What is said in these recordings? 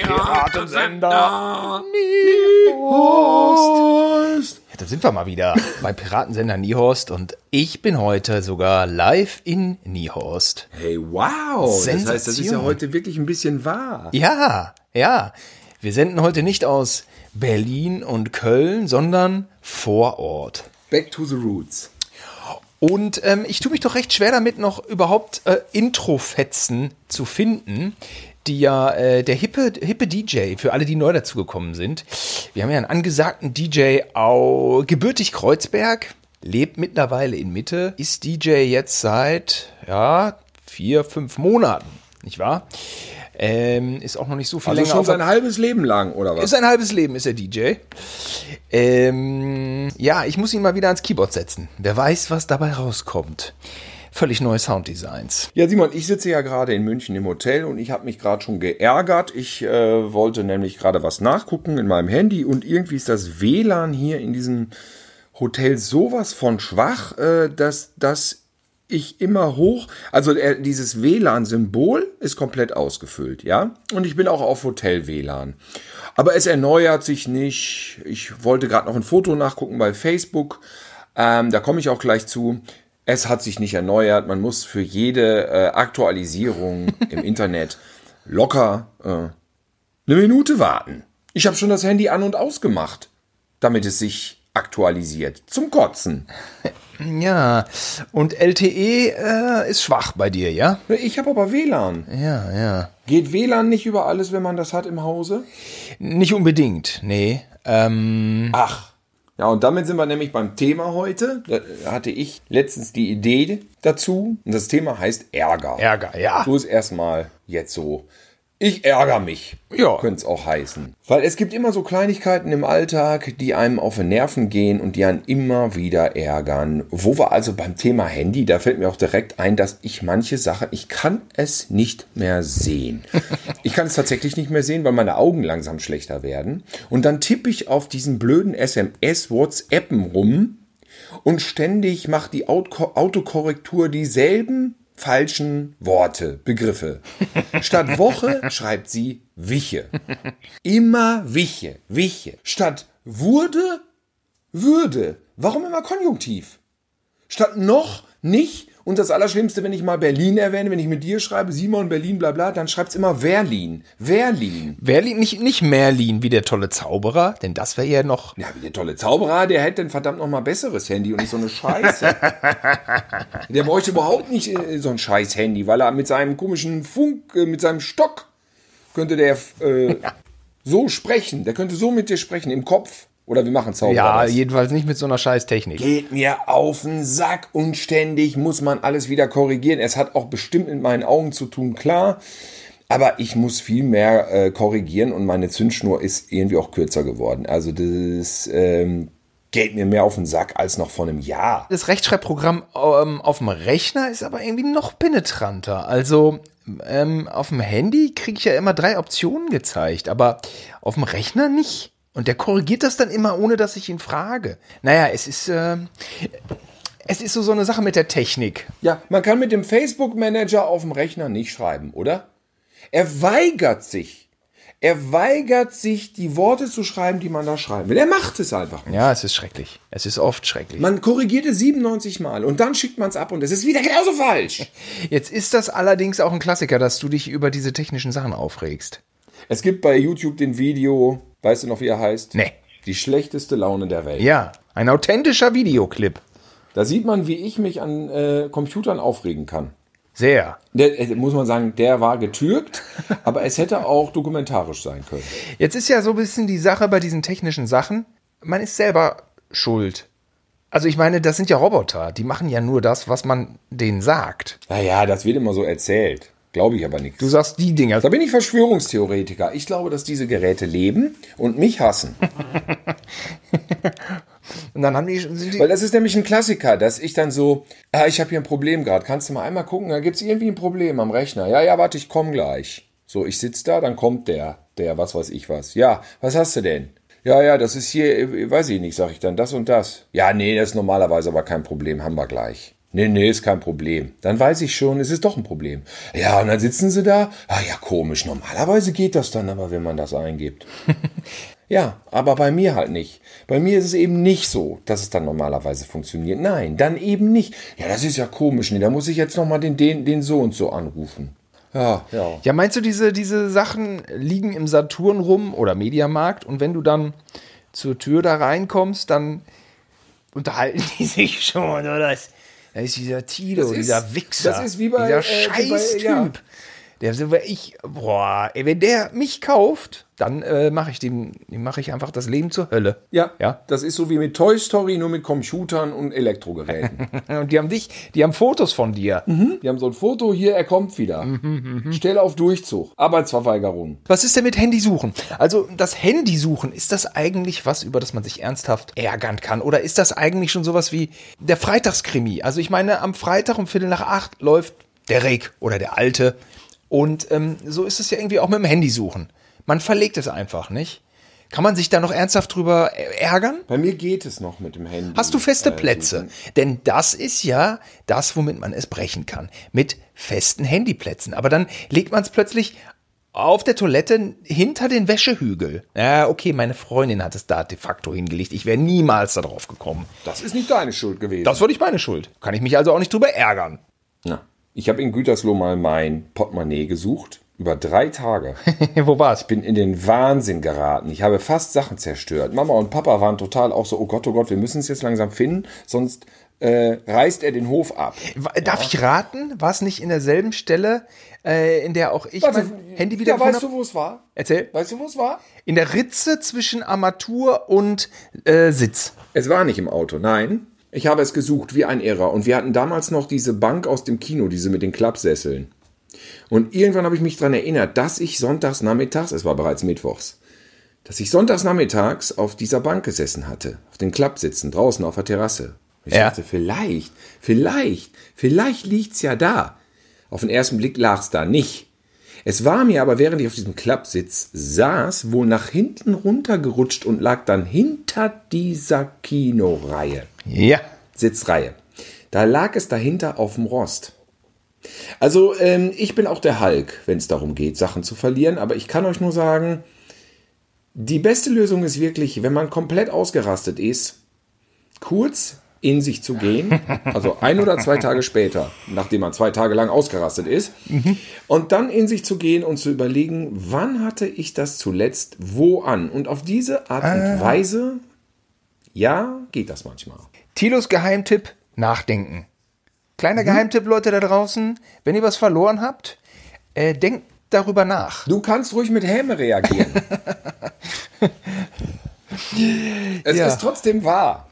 Piratensender Niehorst. Ja, da sind wir mal wieder bei Piratensender Niehorst und ich bin heute sogar live in Niehorst. Hey, wow. Das heißt, das ist ja Sensation. heute wirklich ein bisschen wahr. Ja, ja. Wir senden heute nicht aus Berlin und Köln, sondern vor Ort. Back to the roots. Und ähm, ich tue mich doch recht schwer damit, noch überhaupt äh, Introfetzen zu finden, die ja äh, der hippe, hippe DJ, für alle, die neu dazugekommen sind. Wir haben ja einen angesagten DJ au gebürtig Kreuzberg, lebt mittlerweile in Mitte, ist DJ jetzt seit, ja, vier, fünf Monaten, nicht wahr? Ähm, ist auch noch nicht so viel Also länger schon auf der- sein halbes Leben lang, oder was? ist ein halbes Leben, ist er DJ. Ähm, ja, ich muss ihn mal wieder ans Keyboard setzen. Wer weiß, was dabei rauskommt. Völlig neue Sounddesigns. Ja, Simon, ich sitze ja gerade in München im Hotel und ich habe mich gerade schon geärgert. Ich äh, wollte nämlich gerade was nachgucken in meinem Handy und irgendwie ist das WLAN hier in diesem Hotel sowas von schwach, äh, dass, dass ich immer hoch, also äh, dieses WLAN-Symbol ist komplett ausgefüllt, ja? Und ich bin auch auf Hotel-WLAN. Aber es erneuert sich nicht. Ich wollte gerade noch ein Foto nachgucken bei Facebook. Ähm, da komme ich auch gleich zu. Es hat sich nicht erneuert. Man muss für jede äh, Aktualisierung im Internet locker äh, eine Minute warten. Ich habe schon das Handy an und ausgemacht, damit es sich aktualisiert. Zum Kotzen. Ja, und LTE äh, ist schwach bei dir, ja? Ich habe aber WLAN. Ja, ja. Geht WLAN nicht über alles, wenn man das hat im Hause? Nicht unbedingt, nee. Ähm, Ach. Ja, und damit sind wir nämlich beim Thema heute. Da hatte ich letztens die Idee dazu. Und das Thema heißt Ärger. Ärger, ja. So ist erstmal jetzt so. Ich ärgere mich. Ja. Könnte es auch heißen. Weil es gibt immer so Kleinigkeiten im Alltag, die einem auf den Nerven gehen und die einen immer wieder ärgern. Wo wir also beim Thema Handy, da fällt mir auch direkt ein, dass ich manche Sachen, ich kann es nicht mehr sehen. Ich kann es tatsächlich nicht mehr sehen, weil meine Augen langsam schlechter werden. Und dann tippe ich auf diesen blöden SMS, WhatsAppen rum und ständig macht die Auto Autokorrektur dieselben falschen Worte, Begriffe. Statt Woche schreibt sie Wiche. Immer Wiche, Wiche. Statt wurde, würde. Warum immer Konjunktiv? Statt noch, nicht. Und das Allerschlimmste, wenn ich mal Berlin erwähne, wenn ich mit dir schreibe, Simon, Berlin, bla bla, dann schreibt's immer Berlin. Berlin. Merlin, nicht, nicht Merlin wie der tolle Zauberer, denn das wäre ja noch. Ja, wie der tolle Zauberer, der hätte ein verdammt noch mal besseres Handy und nicht so eine Scheiße. der bräuchte überhaupt nicht äh, so ein scheiß Handy, weil er mit seinem komischen Funk, äh, mit seinem Stock könnte der äh, so sprechen. Der könnte so mit dir sprechen im Kopf. Oder wir machen Zauberer. Ja, das. jedenfalls nicht mit so einer scheiß Technik. Geht mir auf den Sack und ständig muss man alles wieder korrigieren. Es hat auch bestimmt mit meinen Augen zu tun, klar. Aber ich muss viel mehr äh, korrigieren und meine Zündschnur ist irgendwie auch kürzer geworden. Also das ähm, geht mir mehr auf den Sack als noch vor einem Jahr. Das Rechtschreibprogramm ähm, auf dem Rechner ist aber irgendwie noch penetranter. Also ähm, auf dem Handy kriege ich ja immer drei Optionen gezeigt, aber auf dem Rechner nicht. Und der korrigiert das dann immer, ohne dass ich ihn frage. Naja, es ist, ähm, es ist so, so eine Sache mit der Technik. Ja, man kann mit dem Facebook-Manager auf dem Rechner nicht schreiben, oder? Er weigert sich. Er weigert sich, die Worte zu schreiben, die man da schreiben will. Er macht es einfach nicht. Ja, es ist schrecklich. Es ist oft schrecklich. Man korrigiert es 97 Mal und dann schickt man es ab und es ist wieder genauso falsch. Jetzt ist das allerdings auch ein Klassiker, dass du dich über diese technischen Sachen aufregst. Es gibt bei YouTube den Video, weißt du noch, wie er heißt? Nee. Die schlechteste Laune der Welt. Ja, ein authentischer Videoclip. Da sieht man, wie ich mich an äh, Computern aufregen kann. Sehr. Der, äh, muss man sagen, der war getürkt, aber es hätte auch dokumentarisch sein können. Jetzt ist ja so ein bisschen die Sache bei diesen technischen Sachen, man ist selber schuld. Also ich meine, das sind ja Roboter, die machen ja nur das, was man denen sagt. Naja, das wird immer so erzählt. Glaube ich aber nichts. Du sagst die Dinger. Da bin ich Verschwörungstheoretiker. Ich glaube, dass diese Geräte leben und mich hassen. Und dann haben die, die Weil das ist nämlich ein Klassiker, dass ich dann so, ah, ich habe hier ein Problem gerade, kannst du mal einmal gucken, da gibt es irgendwie ein Problem am Rechner. Ja, ja, warte, ich komme gleich. So, ich sitze da, dann kommt der, der, was weiß ich was. Ja, was hast du denn? Ja, ja, das ist hier, äh, weiß ich nicht, sag ich dann, das und das. Ja, nee, das ist normalerweise aber kein Problem, haben wir gleich. Nee, nee, ist kein Problem. Dann weiß ich schon, es ist doch ein Problem. Ja, und dann sitzen sie da. Ah ja, komisch. Normalerweise geht das dann aber, wenn man das eingibt. ja, aber bei mir halt nicht. Bei mir ist es eben nicht so, dass es dann normalerweise funktioniert. Nein, dann eben nicht. Ja, das ist ja komisch. Nee, da muss ich jetzt nochmal den, den, den so und so anrufen. Ja, ja. Ja, meinst du, diese, diese Sachen liegen im Saturn rum oder Mediamarkt und wenn du dann zur Tür da reinkommst, dann unterhalten die sich schon, oder? Das, da ist dieser Tilo, ist- dieser Wichser, das ist wie bei, dieser äh, Scheißtyp. ja. Der ich, boah, ey, wenn der mich kauft, dann äh, mache ich dem, dem mache ich einfach das Leben zur Hölle. Ja, Ja. das ist so wie mit Toy Story, nur mit Computern und Elektrogeräten. Und die haben dich, die haben Fotos von dir. Die haben so ein Foto, hier, er kommt wieder. Stell auf Durchzug. Arbeitsverweigerung. Was ist denn mit Handysuchen? Also das Handysuchen, ist das eigentlich was, über das man sich ernsthaft ärgern kann? Oder ist das eigentlich schon sowas wie der Freitagskrimi? Also ich meine, am Freitag um Viertel nach acht läuft der Reg oder der Alte. Und ähm, so ist es ja irgendwie auch mit dem Handysuchen. Man verlegt es einfach, nicht? Kann man sich da noch ernsthaft drüber ärgern? Bei mir geht es noch mit dem Handy. Hast du feste äh, Plätze? suchen. Denn das ist ja das, womit man es brechen kann. Mit festen Handyplätzen. Aber dann legt man es plötzlich auf der Toilette hinter den Wäschehügel. Ja, okay, meine Freundin hat es da de facto hingelegt. Ich wäre niemals darauf gekommen. Das ist nicht deine Schuld gewesen. Das war nicht meine Schuld. Kann ich mich also auch nicht drüber ärgern. Ich habe in Gütersloh mal mein Portemonnaie gesucht. Über drei Tage. Wo war's? bin in den Wahnsinn geraten. Ich habe fast Sachen zerstört. Mama und Papa waren total auch so, oh Gott, oh Gott, wir müssen es jetzt langsam finden, sonst äh, reißt er den Hof ab. Darf ich raten? War es nicht in derselben Stelle, äh, in der auch ich mein Handy wieder ja, weißt du, wo es war? Erzähl. Weißt du, wo es war? In der Ritze zwischen Armatur und äh, Sitz. Es war nicht im Auto, nein. Ich habe es gesucht wie ein Irrer. Und wir hatten damals noch diese Bank aus dem Kino, diese mit den Klappsesseln. Und irgendwann habe ich mich daran erinnert, dass ich sonntags nachmittags, es war bereits mittwochs, dass ich sonntags nachmittags auf dieser Bank gesessen hatte, auf den Klappsitzen draußen auf der Terrasse. Ich Ja. dachte, vielleicht, vielleicht, vielleicht liegt's ja da. Auf den ersten Blick lag's da nicht. Es war mir aber, während ich auf diesem Klappsitz saß, wohl nach hinten runtergerutscht und lag dann hinter dieser Kinoreihe. Ja. Sitzreihe. Da lag es dahinter auf dem Rost. Also, ähm, ich bin auch der Hulk, wenn es darum geht, Sachen zu verlieren, aber ich kann euch nur sagen, die beste Lösung ist wirklich, wenn man komplett ausgerastet ist, kurz in sich zu gehen, also ein oder zwei Tage später, nachdem man zwei Tage lang ausgerastet ist, und dann in sich zu gehen und zu überlegen, wann hatte ich das zuletzt wo an? Und auf diese Art und Weise, ja, geht das manchmal. Tilos Geheimtipp, nachdenken. Kleiner Geheimtipp, Leute da draußen, wenn ihr was verloren habt, äh, denkt darüber nach. Du kannst ruhig mit Häme reagieren. es Ja. ist trotzdem wahr.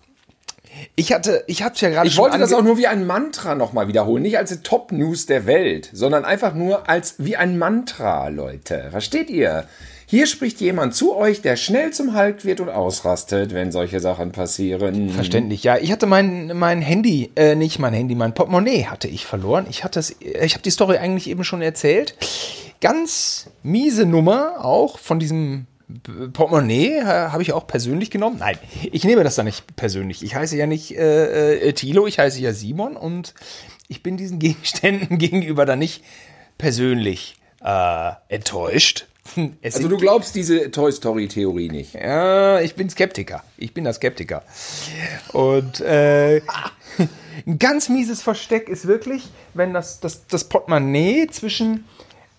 Ich hatte, ich hab's ja gerade Ich wollte das auch nur wie ein Mantra nochmal wiederholen. Nicht als Top-News der Welt, sondern einfach nur als wie ein Mantra, Leute. Versteht ihr? Hier spricht jemand zu euch, der schnell zum Halt wird und ausrastet, wenn solche Sachen passieren. Verständlich, ja. Ich hatte mein, mein Handy, äh, nicht mein Handy, mein Portemonnaie hatte ich verloren. Ich hatte es, ich habe die Story eigentlich eben schon erzählt. Ganz miese Nummer auch von diesem Portemonnaie äh, habe ich auch persönlich genommen. Nein, ich nehme das da nicht persönlich. Ich heiße ja nicht äh, äh, Thilo, ich heiße ja Simon und ich bin diesen Gegenständen gegenüber da nicht persönlich äh, enttäuscht. Es Also du glaubst diese Toy Story Theorie nicht. ja, ich bin Skeptiker. Ich bin der Skeptiker. Und äh, ein ganz mieses Versteck ist wirklich, wenn das, das, das Portemonnaie zwischen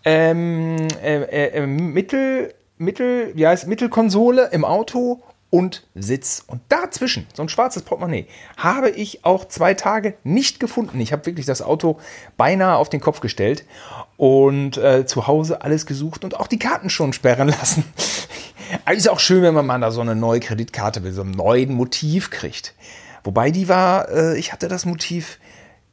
ähm, äh, äh, Mittel, Mittel, wie heißt Mittelkonsole im Auto und Sitz. Und dazwischen, so ein schwarzes Portemonnaie, habe ich auch zwei Tage nicht gefunden. Ich habe wirklich das Auto beinahe auf den Kopf gestellt und äh, zu Hause alles gesucht und auch die Karten schon sperren lassen. ist auch schön, wenn man da so eine neue Kreditkarte mit so einem neuen Motiv kriegt. Wobei die war, äh, ich hatte das Motiv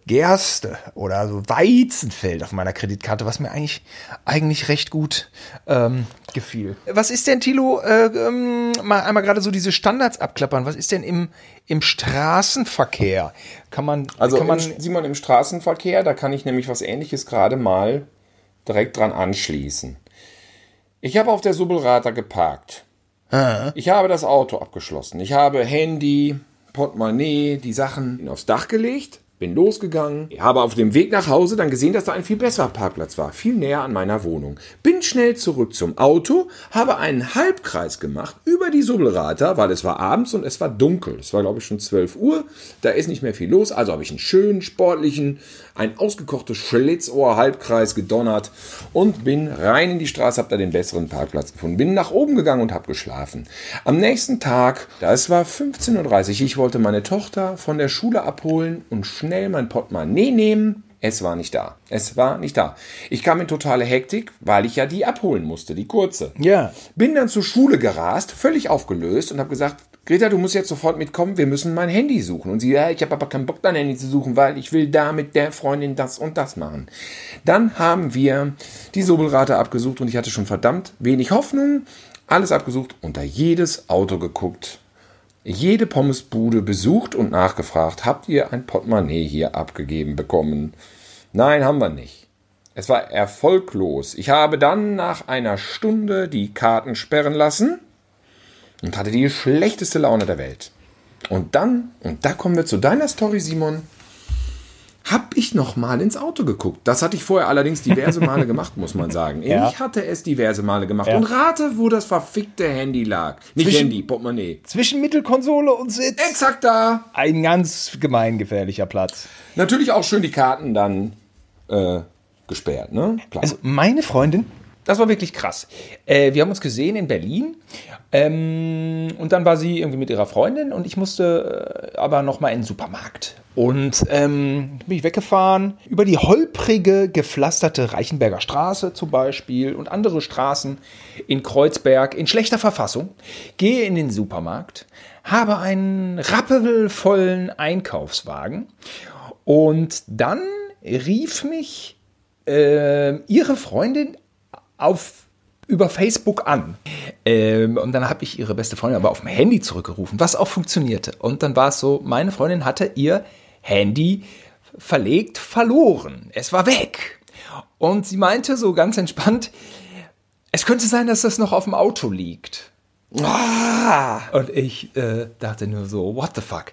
Gerste oder so Weizenfeld auf meiner Kreditkarte, was mir eigentlich, eigentlich recht gut ähm, gefiel. Was ist denn, Tilo, äh, ähm, mal einmal gerade so diese Standards abklappern, was ist denn im, im Straßenverkehr? Kann man, Also kann man, im, Simon, im Straßenverkehr, da kann ich nämlich was ähnliches gerade mal direkt dran anschließen. Ich habe auf der Subbelrata geparkt. Ich habe das Auto abgeschlossen. Ich habe Handy, Portemonnaie, die Sachen aufs Dach gelegt, bin losgegangen, habe auf dem Weg nach Hause dann gesehen, dass da ein viel besserer Parkplatz war, viel näher an meiner Wohnung. Bin schnell zurück zum Auto, habe einen Halbkreis gemacht über die Subbelrater, weil es war abends und es war dunkel. Es war, glaube ich, schon 12 Uhr. Da ist nicht mehr viel los. Also habe ich einen schönen, sportlichen, ein ausgekochtes Schlitzohr-Halbkreis gedonnert und bin rein in die Straße, habe da den besseren Parkplatz gefunden. Bin nach oben gegangen und habe geschlafen. Am nächsten Tag, das war 15.30 Uhr, ich wollte meine Tochter von der Schule abholen und schnell mein Portemonnaie nehmen. Es war nicht da. Es war nicht da. Ich kam in totale Hektik, weil ich ja die abholen musste, die kurze. Ja. Bin dann zur Schule gerast, völlig aufgelöst und habe gesagt, Greta, du musst jetzt sofort mitkommen, wir müssen mein Handy suchen. Und sie, ja, ich habe aber keinen Bock, dein Handy zu suchen, weil ich will da mit der Freundin das und das machen. Dann haben wir die Sobelrate abgesucht und ich hatte schon verdammt wenig Hoffnung. Alles abgesucht, unter jedes Auto geguckt, jede Pommesbude besucht und nachgefragt, habt ihr ein Portemonnaie hier abgegeben bekommen? Nein, haben wir nicht. Es war erfolglos. Ich habe dann nach einer Stunde die Karten sperren lassen und hatte die schlechteste Laune der Welt. Und dann, und da kommen wir zu deiner Story, Simon, hab ich noch mal ins Auto geguckt. Das hatte ich vorher allerdings diverse Male gemacht, muss man sagen. Ja. Ich hatte es diverse Male gemacht. Ja. Und rate, wo das verfickte Handy lag. Nicht Zwischen- Handy, Portemonnaie. Zwischen Mittelkonsole und Sitz. Exakt da. Ein ganz gemeingefährlicher Platz. Natürlich auch schön die Karten dann äh, gesperrt, ne? Klar. Also meine Freundin, das war wirklich krass. Äh, wir haben uns gesehen in Berlin ähm, und dann war sie irgendwie mit ihrer Freundin und ich musste äh, aber noch mal in den Supermarkt. Und ähm, bin ich weggefahren über die holprige, gepflasterte Reichenberger Straße zum Beispiel und andere Straßen in Kreuzberg in schlechter Verfassung. Gehe in den Supermarkt, habe einen rappelvollen Einkaufswagen und dann rief mich äh, ihre Freundin auf über Facebook an. Ähm, und dann habe ich ihre beste Freundin aber auf dem Handy zurückgerufen, was auch funktionierte. Und dann war es so, meine Freundin hatte ihr Handy verlegt, verloren. Es war weg. Und sie meinte so ganz entspannt, es könnte sein, dass das noch auf dem Auto liegt. ah, Und ich äh, dachte nur so, what the fuck?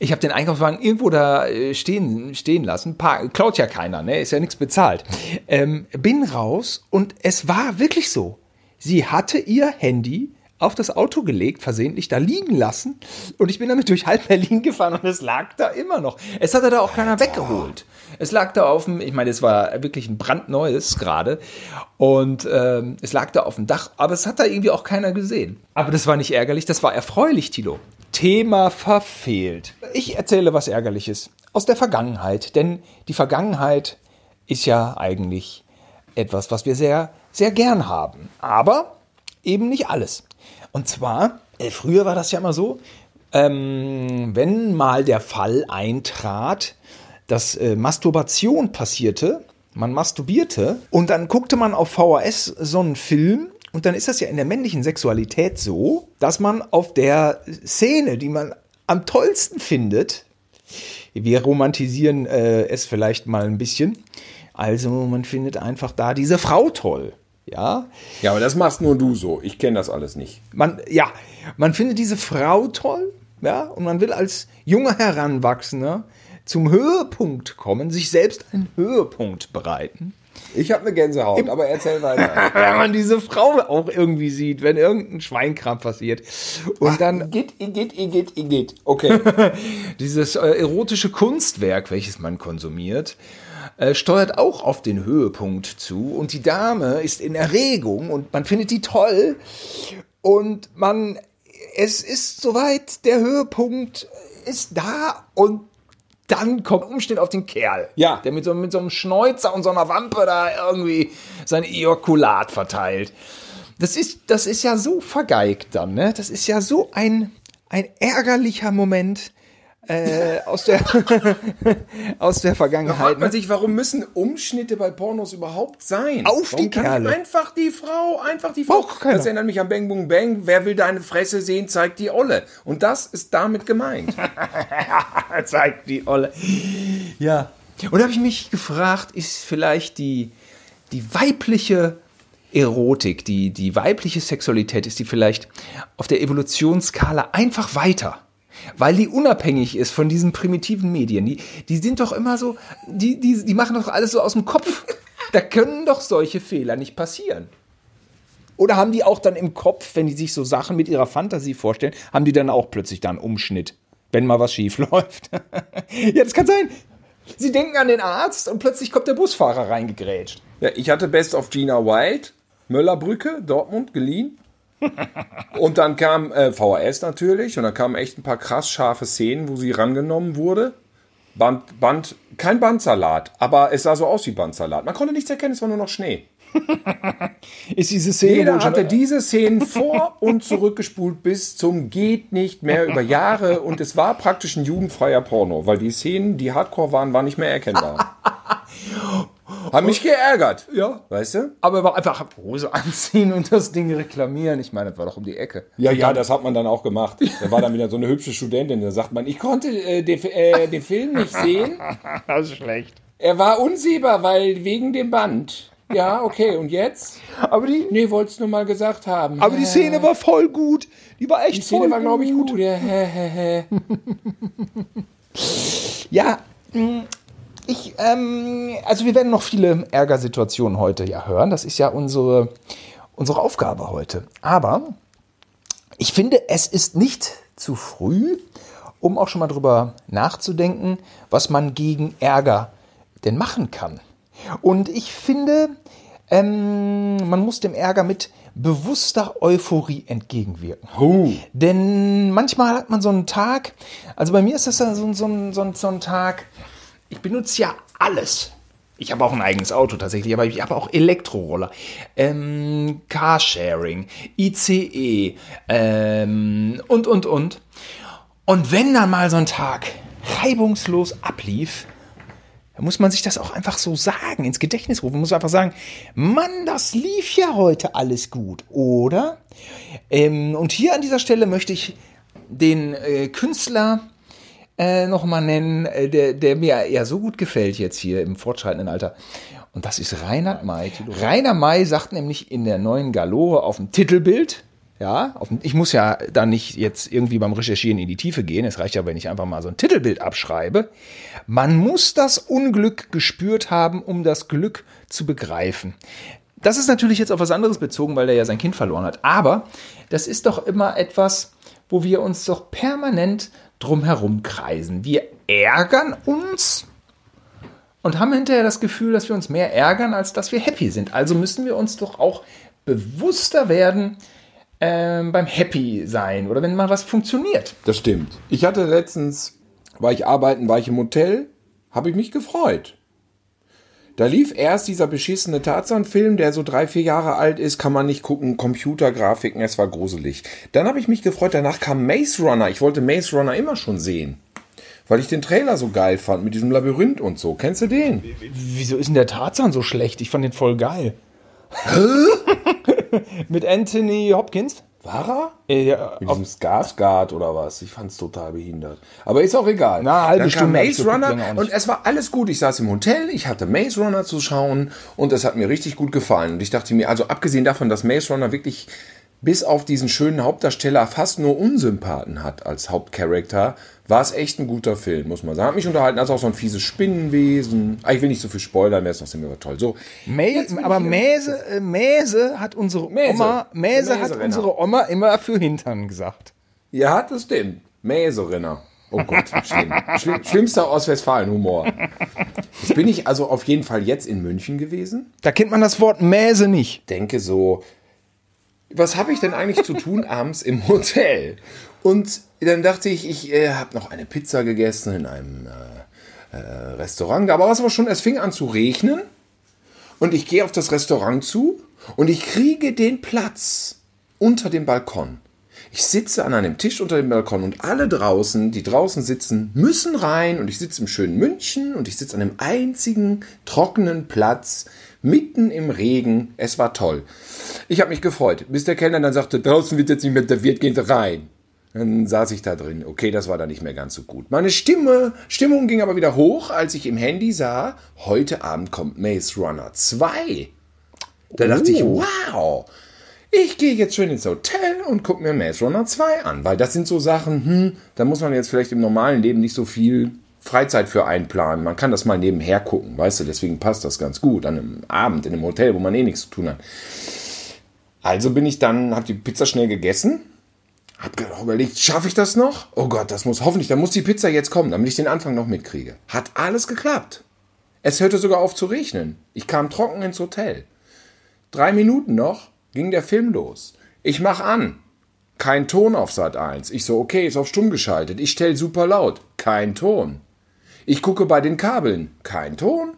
Ich habe den Einkaufswagen irgendwo da äh, stehen, stehen lassen. Pa klaut ja keiner, ne? Ist ja nichts bezahlt. Ähm, bin raus und es war wirklich so. Sie hatte ihr Handy auf das Auto gelegt, versehentlich da liegen lassen und ich bin damit durch halb Berlin gefahren und es lag da immer noch. Es hatte da auch keiner weggeholt. Es lag da auf dem, ich meine, es war wirklich ein brandneues gerade und ähm, es lag da auf dem Dach, aber es hat da irgendwie auch keiner gesehen. Aber das war nicht ärgerlich, das war erfreulich, Tilo. Thema verfehlt. Ich erzähle was Ärgerliches aus der Vergangenheit, denn die Vergangenheit ist ja eigentlich etwas, was wir sehr, sehr gern haben. Aber eben nicht alles. Und zwar, äh, früher war das ja immer so, ähm, wenn mal der Fall eintrat, dass äh, Masturbation passierte, man masturbierte und dann guckte man auf VHS so einen Film und dann ist das ja in der männlichen Sexualität so, dass man auf der Szene, die man am tollsten findet, wir romantisieren äh, es vielleicht mal ein bisschen, also man findet einfach da diese Frau toll. Ja, ja, aber das machst nur du so. Ich kenne das alles nicht. man, ja, man findet diese Frau toll, ja, und man will als junger Heranwachsender zum Höhepunkt kommen, sich selbst einen Höhepunkt bereiten. Ich habe eine Gänsehaut, aber erzähl weiter. Wenn man diese Frau auch irgendwie sieht, wenn irgendein Schweinkram passiert. Und dann Igitt, Igitt, Igitt, Igitt. Okay. dieses äh, erotische Kunstwerk, welches man konsumiert, äh, steuert auch auf den Höhepunkt zu. Und die Dame ist in Erregung und man findet die toll. Und man, es ist soweit, der Höhepunkt ist da und dann kommt Umschnitt auf den Kerl. Ja. Der mit so, mit so einem Schnäuzer und so einer Wampe da irgendwie sein Ejakulat verteilt. Das ist, das ist ja so vergeigt dann, ne? Das ist ja so ein, ein ärgerlicher Moment äh, aus, der, aus der Da Vergangenheit. fragt man Ne? sich, warum müssen Umschnitte bei Pornos überhaupt sein? Auf warum die Kerle. Einfach die Frau, einfach die Frau. Keiner. Das erinnert mich an Bang Boom Bang. Wer will deine Fresse sehen, zeigt die Olle. Und das ist damit gemeint. zeigt die Olle. Ja. Und da habe ich mich gefragt, ist vielleicht die, die weibliche Erotik, die, die weibliche Sexualität, ist die vielleicht auf der Evolutionsskala einfach weiter? Weil die unabhängig ist von diesen primitiven Medien. Die, die sind doch immer so, die, die, die machen doch alles so aus dem Kopf. Da können doch solche Fehler nicht passieren. Oder haben die auch dann im Kopf, wenn die sich so Sachen mit ihrer Fantasie vorstellen, haben die dann auch plötzlich da einen Umschnitt, wenn mal was schief läuft? ja, das kann sein. Sie denken an den Arzt und plötzlich kommt der Busfahrer reingegrätscht. Ja, ich hatte Best of Gina White, Möllerbrücke, Dortmund, geliehen. und dann kam äh, VHS natürlich und dann kamen echt ein paar krass scharfe Szenen, wo sie rangenommen wurde. Band, Band, kein Bandsalat, aber es sah so aus wie Bandsalat. Man konnte nichts erkennen, es war nur noch Schnee. ist diese Szene. Jeder hatte diese Szenen vor und zurückgespult bis zum geht nicht mehr über Jahre und es war praktisch ein jugendfreier Porno, weil die Szenen, die Hardcore waren, waren nicht mehr erkennbar. Haben mich geärgert. Ja. Weißt du? Aber war einfach Hose anziehen und das Ding reklamieren. Ich meine, das war doch um die Ecke. Ja, ja, das hat man dann auch gemacht. Da war dann wieder so eine hübsche Studentin. Da sagt man, ich konnte äh, den, äh, den Film nicht sehen. Das ist schlecht. Er war unsehbar, weil wegen dem Band. Ja, okay, und jetzt? Aber die, Nee, wollt's nur mal gesagt haben. aber die Szene war voll gut. Die war echt Die Szene voll war, glaube ich, gut. gut. Ja. Ja, mh, ich, ähm, also wir werden noch viele Ärgersituationen heute ja hören. Das ist ja unsere, unsere Aufgabe heute. Aber ich finde, es ist nicht zu früh, um auch schon mal drüber nachzudenken, was man gegen Ärger denn machen kann. Und ich finde, ähm, man muss dem Ärger mit bewusster Euphorie entgegenwirken. Huh. Denn manchmal hat man so einen Tag, also bei mir ist das ja so, so, ein- so, so ein Tag, ich benutze ja alles. Ich habe auch ein eigenes Auto tatsächlich, aber ich habe auch Elektroroller, ähm, Carsharing, ICE ähm, und, und, und. Und wenn dann mal so ein Tag reibungslos ablief, da muss man sich das auch einfach so sagen, ins Gedächtnis rufen. Man muss einfach sagen, Mann, das lief ja heute alles gut, oder? Ähm, und hier an dieser Stelle möchte ich den äh, Künstler äh, nochmal nennen, äh, der, der mir ja so gut gefällt jetzt hier im fortschreitenden Alter. Und das ist Reinhard May. Rainer May sagt nämlich in der neuen Galore auf dem Titelbild, ja, auf ich muss ja da nicht jetzt irgendwie beim Recherchieren in die Tiefe gehen. Es reicht ja, wenn ich einfach mal so ein Titelbild abschreibe. Man muss das Unglück gespürt haben, um das Glück zu begreifen. Das ist natürlich jetzt auf was anderes bezogen, weil er ja sein Kind verloren hat. Aber das ist doch immer etwas, wo wir uns doch permanent drumherum kreisen. Wir ärgern uns und haben hinterher das Gefühl, dass wir uns mehr ärgern, als dass wir happy sind. Also müssen wir uns doch auch bewusster werden ähm, beim Happy sein oder wenn mal was funktioniert. Das stimmt. Ich hatte letztens, war ich arbeiten, war ich im Hotel, habe ich mich gefreut. Da lief erst dieser beschissene Tarzan-Film, der so drei, vier Jahre alt ist, kann man nicht gucken, Computergrafiken, es war gruselig. Dann habe ich mich gefreut, danach kam Maze Runner. Ich wollte Maze Runner immer schon sehen. Weil ich den Trailer so geil fand, mit diesem Labyrinth und so. Kennst du den? Wieso ist denn der Tarzan so schlecht? Ich fand den voll geil. Mit Anthony Hopkins? War er? Äh, ja, Mit diesem Skarsgård oder was? Ich fand's total behindert. Aber ist auch egal. Na, halbe Dann Stunde Maze Runner und es war alles gut. Ich saß im Hotel, ich hatte Maze Runner zu schauen und es hat mir richtig gut gefallen. Und ich dachte mir, also abgesehen davon, dass Maze Runner wirklich bis auf diesen schönen Hauptdarsteller fast nur Unsympathen hat als Hauptcharakter, war es echt ein guter Film, muss man sagen. Hat mich unterhalten, als auch so ein fieses Spinnenwesen. Ah, ich will nicht so viel spoilern, wäre es noch immer toll. So, Mäse, aber Mäse, äh, Mäse hat unsere Mäse. Oma, Mäse hat Mäserenner. unsere Oma immer für Hintern gesagt. Ja, das stimmt. Mäserinner. Oh Gott, schlimm. Schlimm schlimmster Ostwestfalen-Humor. Jetzt bin ich also auf jeden Fall jetzt in München gewesen. Da kennt man das Wort Mäse nicht. Denke so, was habe ich denn eigentlich zu tun abends im Hotel? Und dann dachte ich, ich äh, habe noch eine Pizza gegessen in einem äh, äh, Restaurant. Aber was aber schon, es fing an zu regnen. Und ich gehe auf das Restaurant zu und ich kriege den Platz unter dem Balkon. Ich sitze an einem Tisch unter dem Balkon und alle draußen, die draußen sitzen, müssen rein und ich sitze im schönen München und ich sitze an einem einzigen trockenen Platz mitten im Regen. Es war toll. Ich habe mich gefreut, bis der Kellner dann sagte, draußen wird jetzt nicht mehr serviert, gehen Sie rein. Dann saß ich da drin. Okay, das war dann nicht mehr ganz so gut. Meine Stimme, Stimmung ging aber wieder hoch, als ich im Handy sah, heute Abend kommt Maze Runner 2. Da dachte ich, wow. ich gehe jetzt schön ins Hotel und gucke mir Maze Runner 2 an, weil das sind so Sachen, hm, da muss man jetzt vielleicht im normalen Leben nicht so viel Freizeit für einplanen. Man kann das mal nebenher gucken, weißt du, deswegen passt das ganz gut an einem Abend in einem Hotel, wo man eh nichts zu tun hat. Also bin ich dann, habe die Pizza schnell gegessen, habe überlegt, schaffe ich das noch? Oh Gott, das muss hoffentlich, da muss die Pizza jetzt kommen, damit ich den Anfang noch mitkriege. Hat alles geklappt. Es hörte sogar auf zu regnen. Ich kam trocken ins Hotel. Drei Minuten noch ging der Film los. Ich mach an. Kein Ton auf Sat 1. Ich so, okay, ist auf stumm geschaltet. Ich stell super laut. Kein Ton. Ich gucke bei den Kabeln. Kein Ton.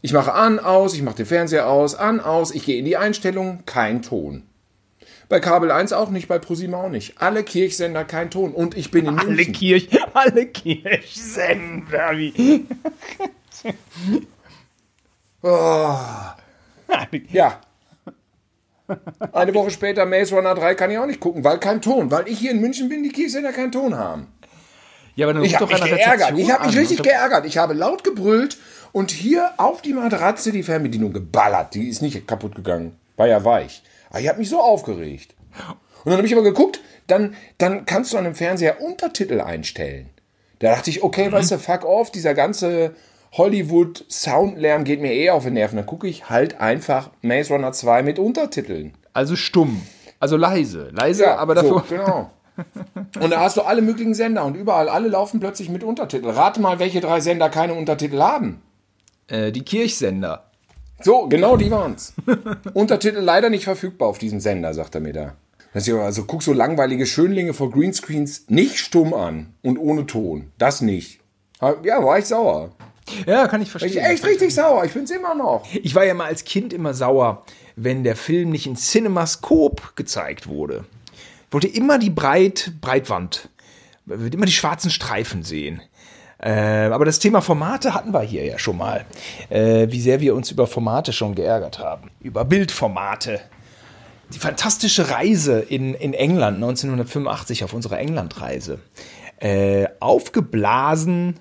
Ich mache an, aus, ich mache den Fernseher aus, an, aus, ich gehe in die Einstellungen, kein Ton. Bei Kabel 1 auch nicht, bei ProSieben auch nicht. Alle Kirchsender kein Ton und ich bin in Alle München. Kirch, alle Kirchsender, wie. Oh. Ja. Eine Woche später Maze Runner 3 kann ich auch nicht gucken, weil kein Ton. Weil ich hier in München bin, die Kirchsender keinen Ton haben. Ja, aber dann Ich habe mich geärgert. Ich habe mich richtig geärgert. Ich habe laut gebrüllt und hier auf die Matratze die Fernbedienung geballert. Die ist nicht kaputt gegangen. War ja weich. Aber ich habe mich so aufgeregt. Und dann habe ich aber geguckt, dann, dann kannst du an dem Fernseher Untertitel einstellen. Da dachte ich, okay, weißt du, fuck off, dieser ganze Hollywood-Soundlärm geht mir eh auf den Nerven. Dann gucke ich halt einfach Maze Runner 2 mit Untertiteln. Also stumm. Also leise. Leise, aber dafür. So, genau. Und da hast du alle möglichen Sender und überall, alle laufen plötzlich mit Untertitel. Rate mal, welche drei Sender keine Untertitel haben. Äh, die Kirchsender. So, genau die waren's. Untertitel leider nicht verfügbar auf diesem Sender, sagt er mir da. Also guck so langweilige Schönlinge vor Greenscreens nicht stumm an und ohne Ton. Das nicht. Ja, war ich sauer. Ja, kann ich Ich verstehen. echt richtig sauer. Ich bin's immer noch. Ich war ja mal als Kind immer sauer, wenn der Film nicht in Cinemascope gezeigt wurde. Ich wollte immer die Breit, Breitwand, wollte immer die schwarzen Streifen sehen. Äh, aber das Thema Formate hatten wir hier ja schon mal. Äh, wie sehr wir uns über Formate schon geärgert haben. Über Bildformate. Die fantastische Reise in, in England 1985 auf unserer Englandreise. Äh, aufgeblasen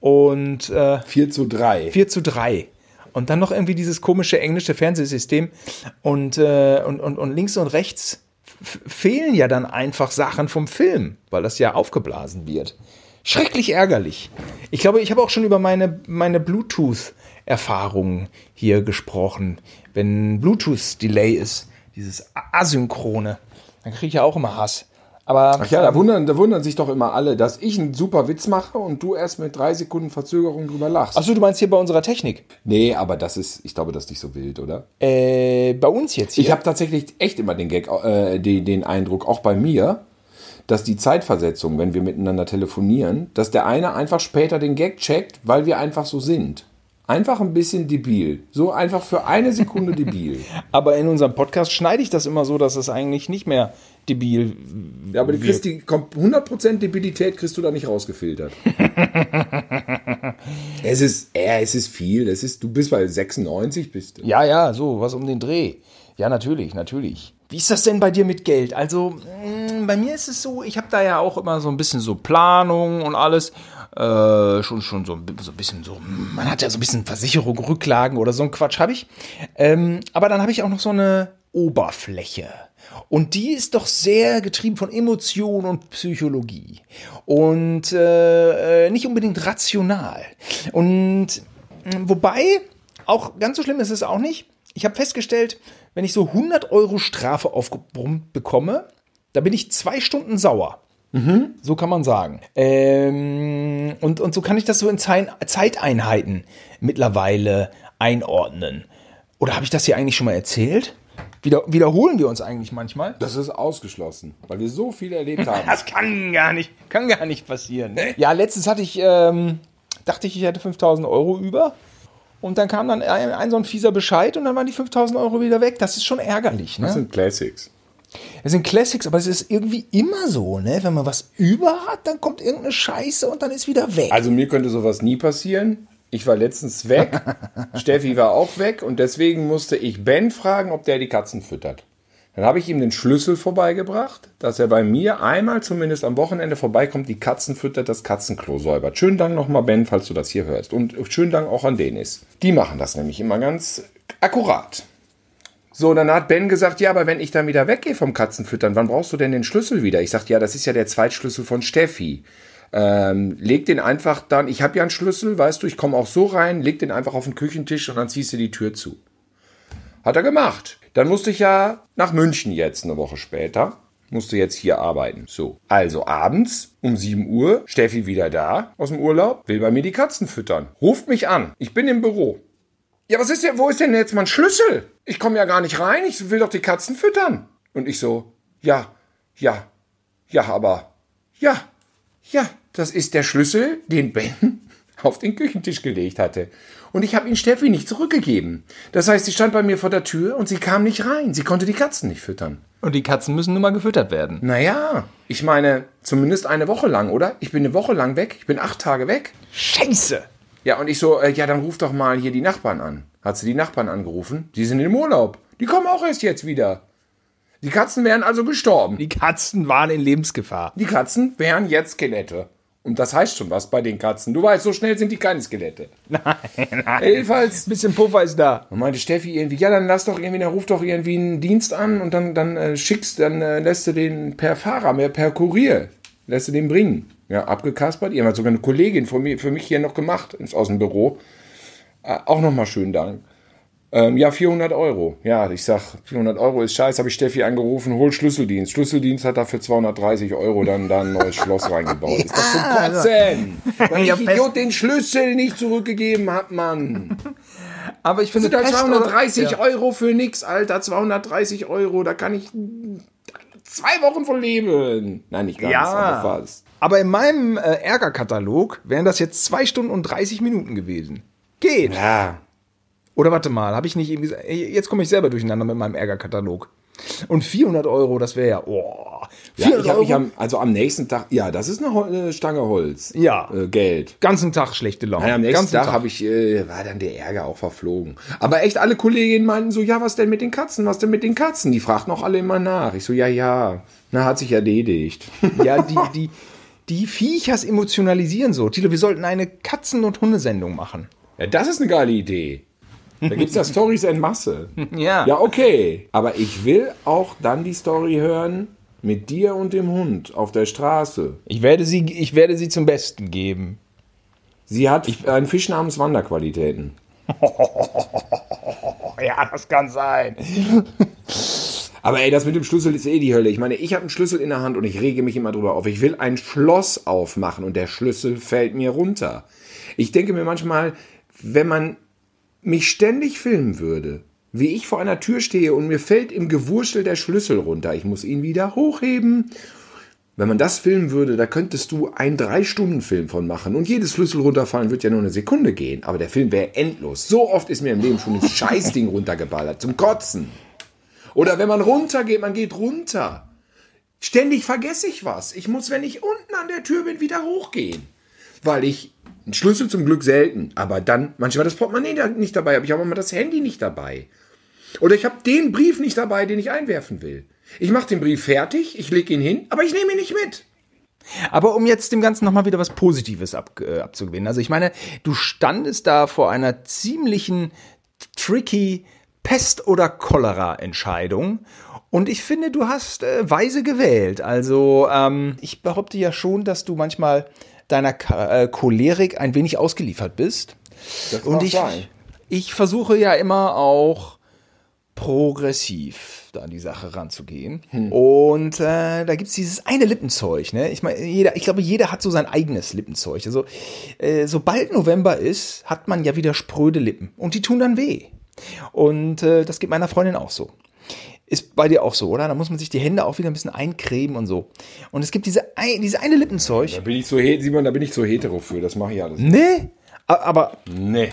und äh, 4 zu 3. 4 zu 3. Und dann noch irgendwie dieses komische englische Fernsehsystem. Und, äh, und, und, und links und rechts fehlen ja dann einfach Sachen vom Film, weil das ja aufgeblasen wird. Schrecklich ärgerlich. Ich glaube, ich habe auch schon über meine, meine Bluetooth-Erfahrungen hier gesprochen. Wenn Bluetooth-Delay ist, dieses Asynchrone, dann kriege ich ja auch immer Hass. Aber Ach ja, da wundern, da wundern sich doch immer alle, dass ich einen super Witz mache und du erst mit drei Sekunden Verzögerung drüber lachst. Achso, du meinst hier bei unserer Technik. Nee, aber das ist, ich glaube, das ist nicht so wild, oder? Äh, bei uns jetzt hier. Ich habe tatsächlich echt immer den Gag, äh, den, den Eindruck, auch bei mir, dass die Zeitversetzung, wenn wir miteinander telefonieren, dass der eine einfach später den Gag checkt, weil wir einfach so sind. Einfach ein bisschen debil. So einfach für eine Sekunde debil. Aber in unserem Podcast schneide ich das immer so, dass es eigentlich nicht mehr debil. Ja, aber du kriegst die kom- 100% Debilität kriegst du da nicht rausgefiltert. es ist, äh, es ist viel. Es ist, du bist bei 96, bist du. Ja, ja, so, was um den Dreh. Ja, natürlich, natürlich. Wie ist das denn bei dir mit Geld? Also, mh, bei mir ist es so, ich habe da ja auch immer so ein bisschen so Planung und alles. Äh, schon, schon so, so ein bisschen so, man hat ja so ein bisschen Versicherung, Rücklagen oder so ein Quatsch habe ich. Ähm, aber dann habe ich auch noch so eine Oberfläche. Und die ist doch sehr getrieben von Emotion und Psychologie. Und äh, äh, nicht unbedingt rational. Und mh, wobei, auch ganz so schlimm ist es auch nicht. Ich habe festgestellt, wenn ich so 100 Euro Strafe aufgebrummt bekomme, da bin ich zwei Stunden sauer. So kann man sagen. Ähm, und, und so kann ich das so in Zei- Zeiteinheiten mittlerweile einordnen. Oder habe ich das hier eigentlich schon mal erzählt? Wieder, wiederholen wir uns eigentlich manchmal? Das ist ausgeschlossen, weil wir so viel erlebt haben. Das kann gar nicht, kann gar nicht passieren. Ja, letztens hatte ich, ähm, dachte ich, ich hätte 5000 Euro über. Und dann kam dann ein, ein so ein fieser Bescheid und dann waren die 5000 Euro wieder weg. Das ist schon ärgerlich, Das ne? sind Classics. Es sind Classics, aber es ist irgendwie immer so, ne? Wenn man was über hat, dann kommt irgendeine Scheiße und dann ist wieder weg. Also mir könnte sowas nie passieren. Ich war letztens weg, Steffi war auch weg und deswegen musste ich Ben fragen, ob der die Katzen füttert. Dann habe ich ihm den Schlüssel vorbeigebracht, dass er bei mir einmal zumindest am Wochenende vorbeikommt, die Katzen füttert, das Katzenklo säubert. Schönen Dank nochmal, Ben, falls du das hier hörst. Und schönen Dank auch an Denis. Die machen das nämlich immer ganz akkurat. So, dann hat Ben gesagt, ja, aber wenn ich dann wieder weggehe vom Katzenfüttern, wann brauchst du denn den Schlüssel wieder? Ich sagte, ja, das ist ja der Zweitschlüssel von Steffi. Ähm, leg den einfach dann, ich habe ja einen Schlüssel, weißt du, ich komme auch so rein, leg den einfach auf den Küchentisch und dann ziehst du die Tür zu. Hat er gemacht. Dann musste ich ja nach München jetzt eine Woche später. Musste jetzt hier arbeiten. So. Also abends um 7 Uhr, Steffi wieder da aus dem Urlaub, will bei mir die Katzen füttern. Ruft mich an. Ich bin im Büro. Ja, was ist denn, wo ist denn jetzt mein Schlüssel? Ich komme ja gar nicht rein, ich will doch die Katzen füttern. Und ich so, ja, ja, ja, aber, ja, ja, das ist der Schlüssel, den Ben auf den Küchentisch gelegt hatte. Und ich habe ihn Steffi nicht zurückgegeben. Das heißt, sie stand bei mir vor der Tür und sie kam nicht rein. Sie konnte die Katzen nicht füttern. Und die Katzen müssen nun mal gefüttert werden. Naja, ich meine, zumindest eine Woche lang, oder? Ich bin eine Woche lang weg. Ich bin acht Tage weg. Scheiße! Ja, und ich so, äh, ja, dann ruf doch mal hier die Nachbarn an. Hat sie die Nachbarn angerufen? Die sind im Urlaub. Die kommen auch erst jetzt wieder. Die Katzen wären also gestorben. Die Katzen waren in Lebensgefahr. Die Katzen wären jetzt Skelette. Und das heißt schon was bei den Katzen. Du weißt, so schnell sind die keine Skelette. Nein, nein. Jedenfalls Ein bisschen Puffer ist da. Und meinte Steffi irgendwie, ja, dann lass doch irgendwie, dann ruf doch irgendwie einen Dienst an und dann, dann äh, schickst, dann äh, lässt du den per Fahrer, mehr per Kurier, lässt du den bringen. Ja, abgekaspert. Ihr habt sogar eine Kollegin von mir, für mich hier noch gemacht, ins aus dem Büro. Äh, auch nochmal schönen Dank. Ähm, ja, 400 Euro. Ja, ich sag, 400 Euro ist scheiße, habe ich Steffi angerufen, hol Schlüsseldienst. Schlüsseldienst hat da für 230 Euro dann da ein neues Schloss reingebaut. Ist doch zum Kotzen! Weil Ja, ich Idiot den Schlüssel nicht zurückgegeben hab, Mann. Aber ich finde, sind da Pest 230 oder- Euro für nix, Alter. 230 Euro, da kann ich zwei Wochen von leben. Nein, nicht ganz, Ja. aber fast. Aber in meinem äh, Ärgerkatalog wären das jetzt zwei Stunden und 30 Minuten gewesen. Geht. Ja. Oder warte mal, habe ich nicht eben gesagt, ey, jetzt komme ich selber durcheinander mit meinem Ärgerkatalog. Und 400 Euro, das wäre ja, oh, Ja, 400 ich habe mich Euro, am, also am nächsten Tag, ja, das ist eine, eine Stange Holz. Ja. Äh, Geld. ganzen Tag schlechte Laune. Nein, am nächsten ganzen Tag, habe ich, äh, war dann der Ärger auch verflogen. Aber echt, alle Kolleginnen meinten so, ja, was denn mit den Katzen? Was denn mit den Katzen? Die fragten auch alle immer nach. Ich so, ja, ja, na, hat sich erledigt. Ja, die, die, die Viechers emotionalisieren so. Tilo, wir sollten eine Katzen- und Hundesendung machen. Ja, das ist eine geile Idee. Da gibt's ja Stories en Masse. Ja. Ja, okay. Aber ich will auch dann die Story hören mit dir und dem Hund auf der Straße. Ich werde sie, ich werde sie zum Besten geben. Sie hat einen Fisch namens Wanderqualitäten. Ja, das kann sein. Aber ey, das mit dem Schlüssel ist eh die Hölle. Ich meine, ich habe einen Schlüssel in der Hand und ich rege mich immer drüber auf. Ich will ein Schloss aufmachen und der Schlüssel fällt mir runter. Ich denke mir manchmal, wenn man mich ständig filmen würde, wie ich vor einer Tür stehe und mir fällt im Gewurschtel der Schlüssel runter, ich muss ihn wieder hochheben. Wenn man das filmen würde, da könntest du einen Drei-Stunden-Film von machen. Und jedes Schlüssel runterfallen wird ja nur eine Sekunde gehen. Aber der Film wäre endlos. So oft ist mir im Leben schon das Scheißding runtergeballert. Zum Kotzen. Oder wenn man runtergeht, man geht runter. Ständig vergesse ich was. Ich muss, wenn ich unten an der Tür bin, wieder hochgehen. Weil ich einen Schlüssel zum Glück selten, aber dann manchmal das Portemonnaie nicht dabei habe. Ich habe mal das Handy nicht dabei. Oder ich habe den Brief nicht dabei, den ich einwerfen will. Ich mache den Brief fertig, ich lege ihn hin, aber ich nehme ihn nicht mit. Aber um jetzt dem Ganzen nochmal wieder was Positives ab, äh, abzugewinnen. Also ich meine, du standest da vor einer ziemlichen tricky Pest- oder Cholera-Entscheidung. Und ich finde, du hast äh, weise gewählt. Also ähm, ich behaupte ja schon, dass du manchmal deiner äh, Cholerik ein wenig ausgeliefert bist. Das Und ich, sein. ich versuche ja immer auch progressiv da an die Sache ranzugehen. Und äh, da gibt's dieses eine Lippenzeug. Ne? Ich meine, jeder, ich glaube, jeder hat so sein eigenes Lippenzeug. Also, äh, sobald November ist, hat man ja wieder spröde Lippen. Und die tun dann weh. Und äh, das geht meiner Freundin auch so. Ist bei dir auch so, oder? Da muss man sich die Hände auch wieder ein bisschen eincremen und so. Und es gibt diese, ein, diese eine Lippenzeug. Da bin ich so, Simon, da bin ich so hetero für, das mache ich alles. Nee, aber, Nee,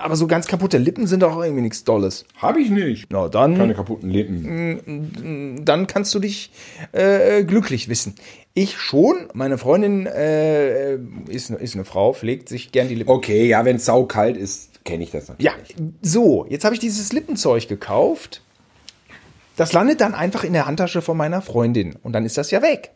aber so ganz kaputte Lippen sind doch irgendwie nichts Dolles. habe ich nicht. Na, dann. Keine kaputten Lippen. dann kannst du dich äh, glücklich wissen. Ich schon. Meine Freundin äh, ist, ist eine Frau, pflegt sich gern die Lippen. Okay, ja, wenn es saukalt ist, kenne ich das natürlich. Ja, so, jetzt habe ich dieses Lippenzeug gekauft. Das landet dann einfach in der Handtasche von meiner Freundin und dann ist das ja weg.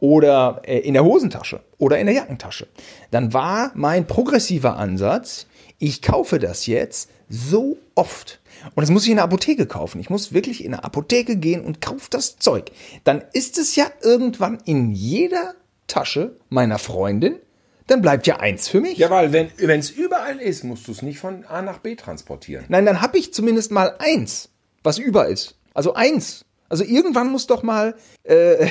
Oder äh, in der Hosentasche oder in der Jackentasche. Dann war mein progressiver Ansatz, ich kaufe das jetzt so oft, und das muss ich in der Apotheke kaufen. Ich muss wirklich in der Apotheke gehen und kaufe das Zeug. Dann ist es ja irgendwann in jeder Tasche meiner Freundin. Dann bleibt ja eins für mich. Ja, weil wenn es überall ist, musst du es nicht von A nach B transportieren. Nein, dann habe ich zumindest mal eins, was über ist. Also eins. Also irgendwann muss doch mal äh,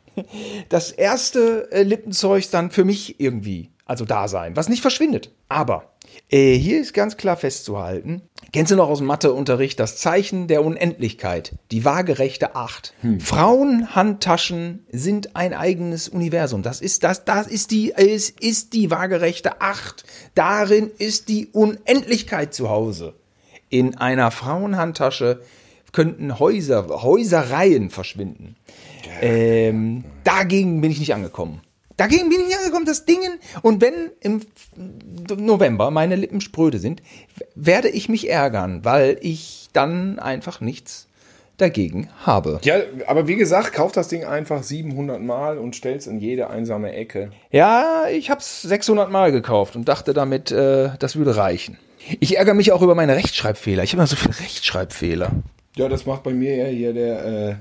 das erste äh, Lippenzeug dann für mich irgendwie also da sein, was nicht verschwindet. Aber äh, hier ist ganz klar festzuhalten, kennst du noch aus dem Matheunterricht das Zeichen der Unendlichkeit, die waagerechte Acht. Hm. Frauenhandtaschen sind ein eigenes Universum. Das ist das, das ist die, es ist die waagerechte Acht. Darin ist die Unendlichkeit zu Hause. In einer Frauenhandtasche könnten Häuser, Häuserreihen verschwinden. Ähm, dagegen bin ich nicht angekommen. Dagegen bin ich nicht angekommen, das Dingen. Und wenn im November meine Lippen spröde sind, werde ich mich ärgern, weil ich dann einfach nichts dagegen habe. Ja, aber wie gesagt, kauf das Ding einfach 700 Mal und stell's in jede einsame Ecke. Ja, ich habe es 600 Mal gekauft und dachte damit, äh, das würde reichen. Ich ärgere mich auch über meine Rechtschreibfehler. Ich habe immer so viele Rechtschreibfehler. Ja, das macht bei mir ja hier der äh,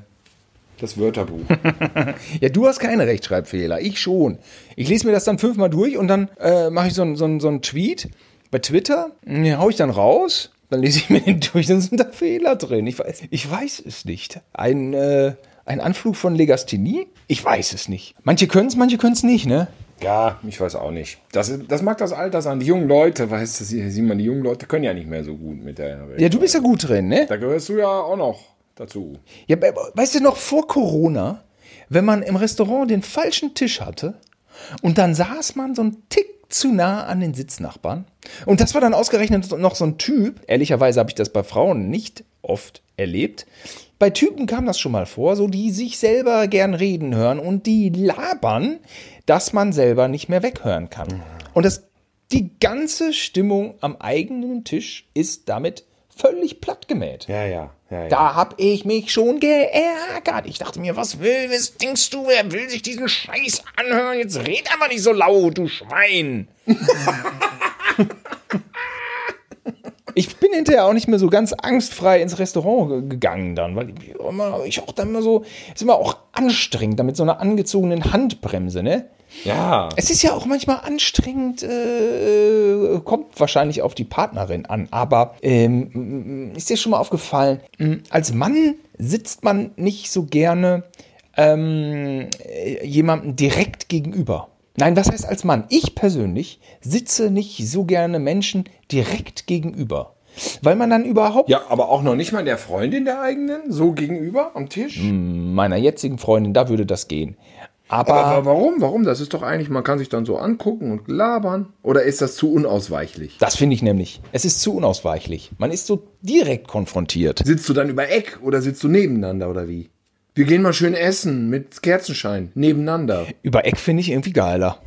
das Wörterbuch. ja, du hast keine Rechtschreibfehler, ich schon. Ich lese mir das dann fünfmal durch und dann äh, mache ich so einen so so ein Tweet bei Twitter, den hau ich dann raus, dann lese ich mir den durch, dann sind da Fehler drin. Ich weiß, ich weiß es nicht. Ein, äh, ein Anflug von Legasthenie? Ich weiß es nicht. Manche können es, manche können es nicht, ne? Ja, ich weiß auch nicht. Das, das mag das Alter sein. Die jungen Leute, weißt du, sieh mal, die jungen Leute können ja nicht mehr so gut mit der Welt. Ja, du bist ja gut drin, ne? Da gehörst du ja auch noch dazu. Ja, weißt du noch, vor Corona, wenn man im Restaurant den falschen Tisch hatte und dann saß man so einen Tick zu nah an den Sitznachbarn. Und das war dann ausgerechnet noch so ein Typ. Ehrlicherweise habe ich das bei Frauen nicht oft erlebt. Bei Typen kam das schon mal vor, so die sich selber gern reden hören und die labern, dass man selber nicht mehr weghören kann. Und das, die ganze Stimmung am eigenen Tisch ist damit völlig plattgemäht. Ja, ja. Ja, ja. Da hab ich mich schon geärgert. Ich dachte mir, was will, was denkst du, wer will sich diesen Scheiß anhören? Jetzt red aber nicht so laut, du Schwein. ich bin hinterher auch nicht mehr so ganz angstfrei ins Restaurant gegangen dann, weil ich, immer, ich auch dann immer so, ist immer auch anstrengend, damit so einer angezogenen Handbremse, ne? Ja. Es ist ja auch manchmal anstrengend, äh, kommt wahrscheinlich auf die Partnerin an. Aber ähm, ist dir schon mal aufgefallen, als Mann sitzt man nicht so gerne ähm, jemandem direkt gegenüber. Nein, was heißt als Mann? Ich persönlich sitze nicht so gerne Menschen direkt gegenüber. Weil man dann überhaupt. Ja, aber auch noch nicht mal der Freundin der eigenen, so gegenüber am Tisch? Meiner jetzigen Freundin, da würde das gehen. Aber, aber, warum? Warum? Das ist doch eigentlich, man kann sich dann so angucken und labern. Oder ist das zu unausweichlich? Das finde ich nämlich. Es ist zu unausweichlich. Man ist so direkt konfrontiert. Sitzt du dann über Eck oder sitzt du nebeneinander oder wie? Wir gehen mal schön essen mit Kerzenschein nebeneinander. Über Eck finde ich irgendwie geiler.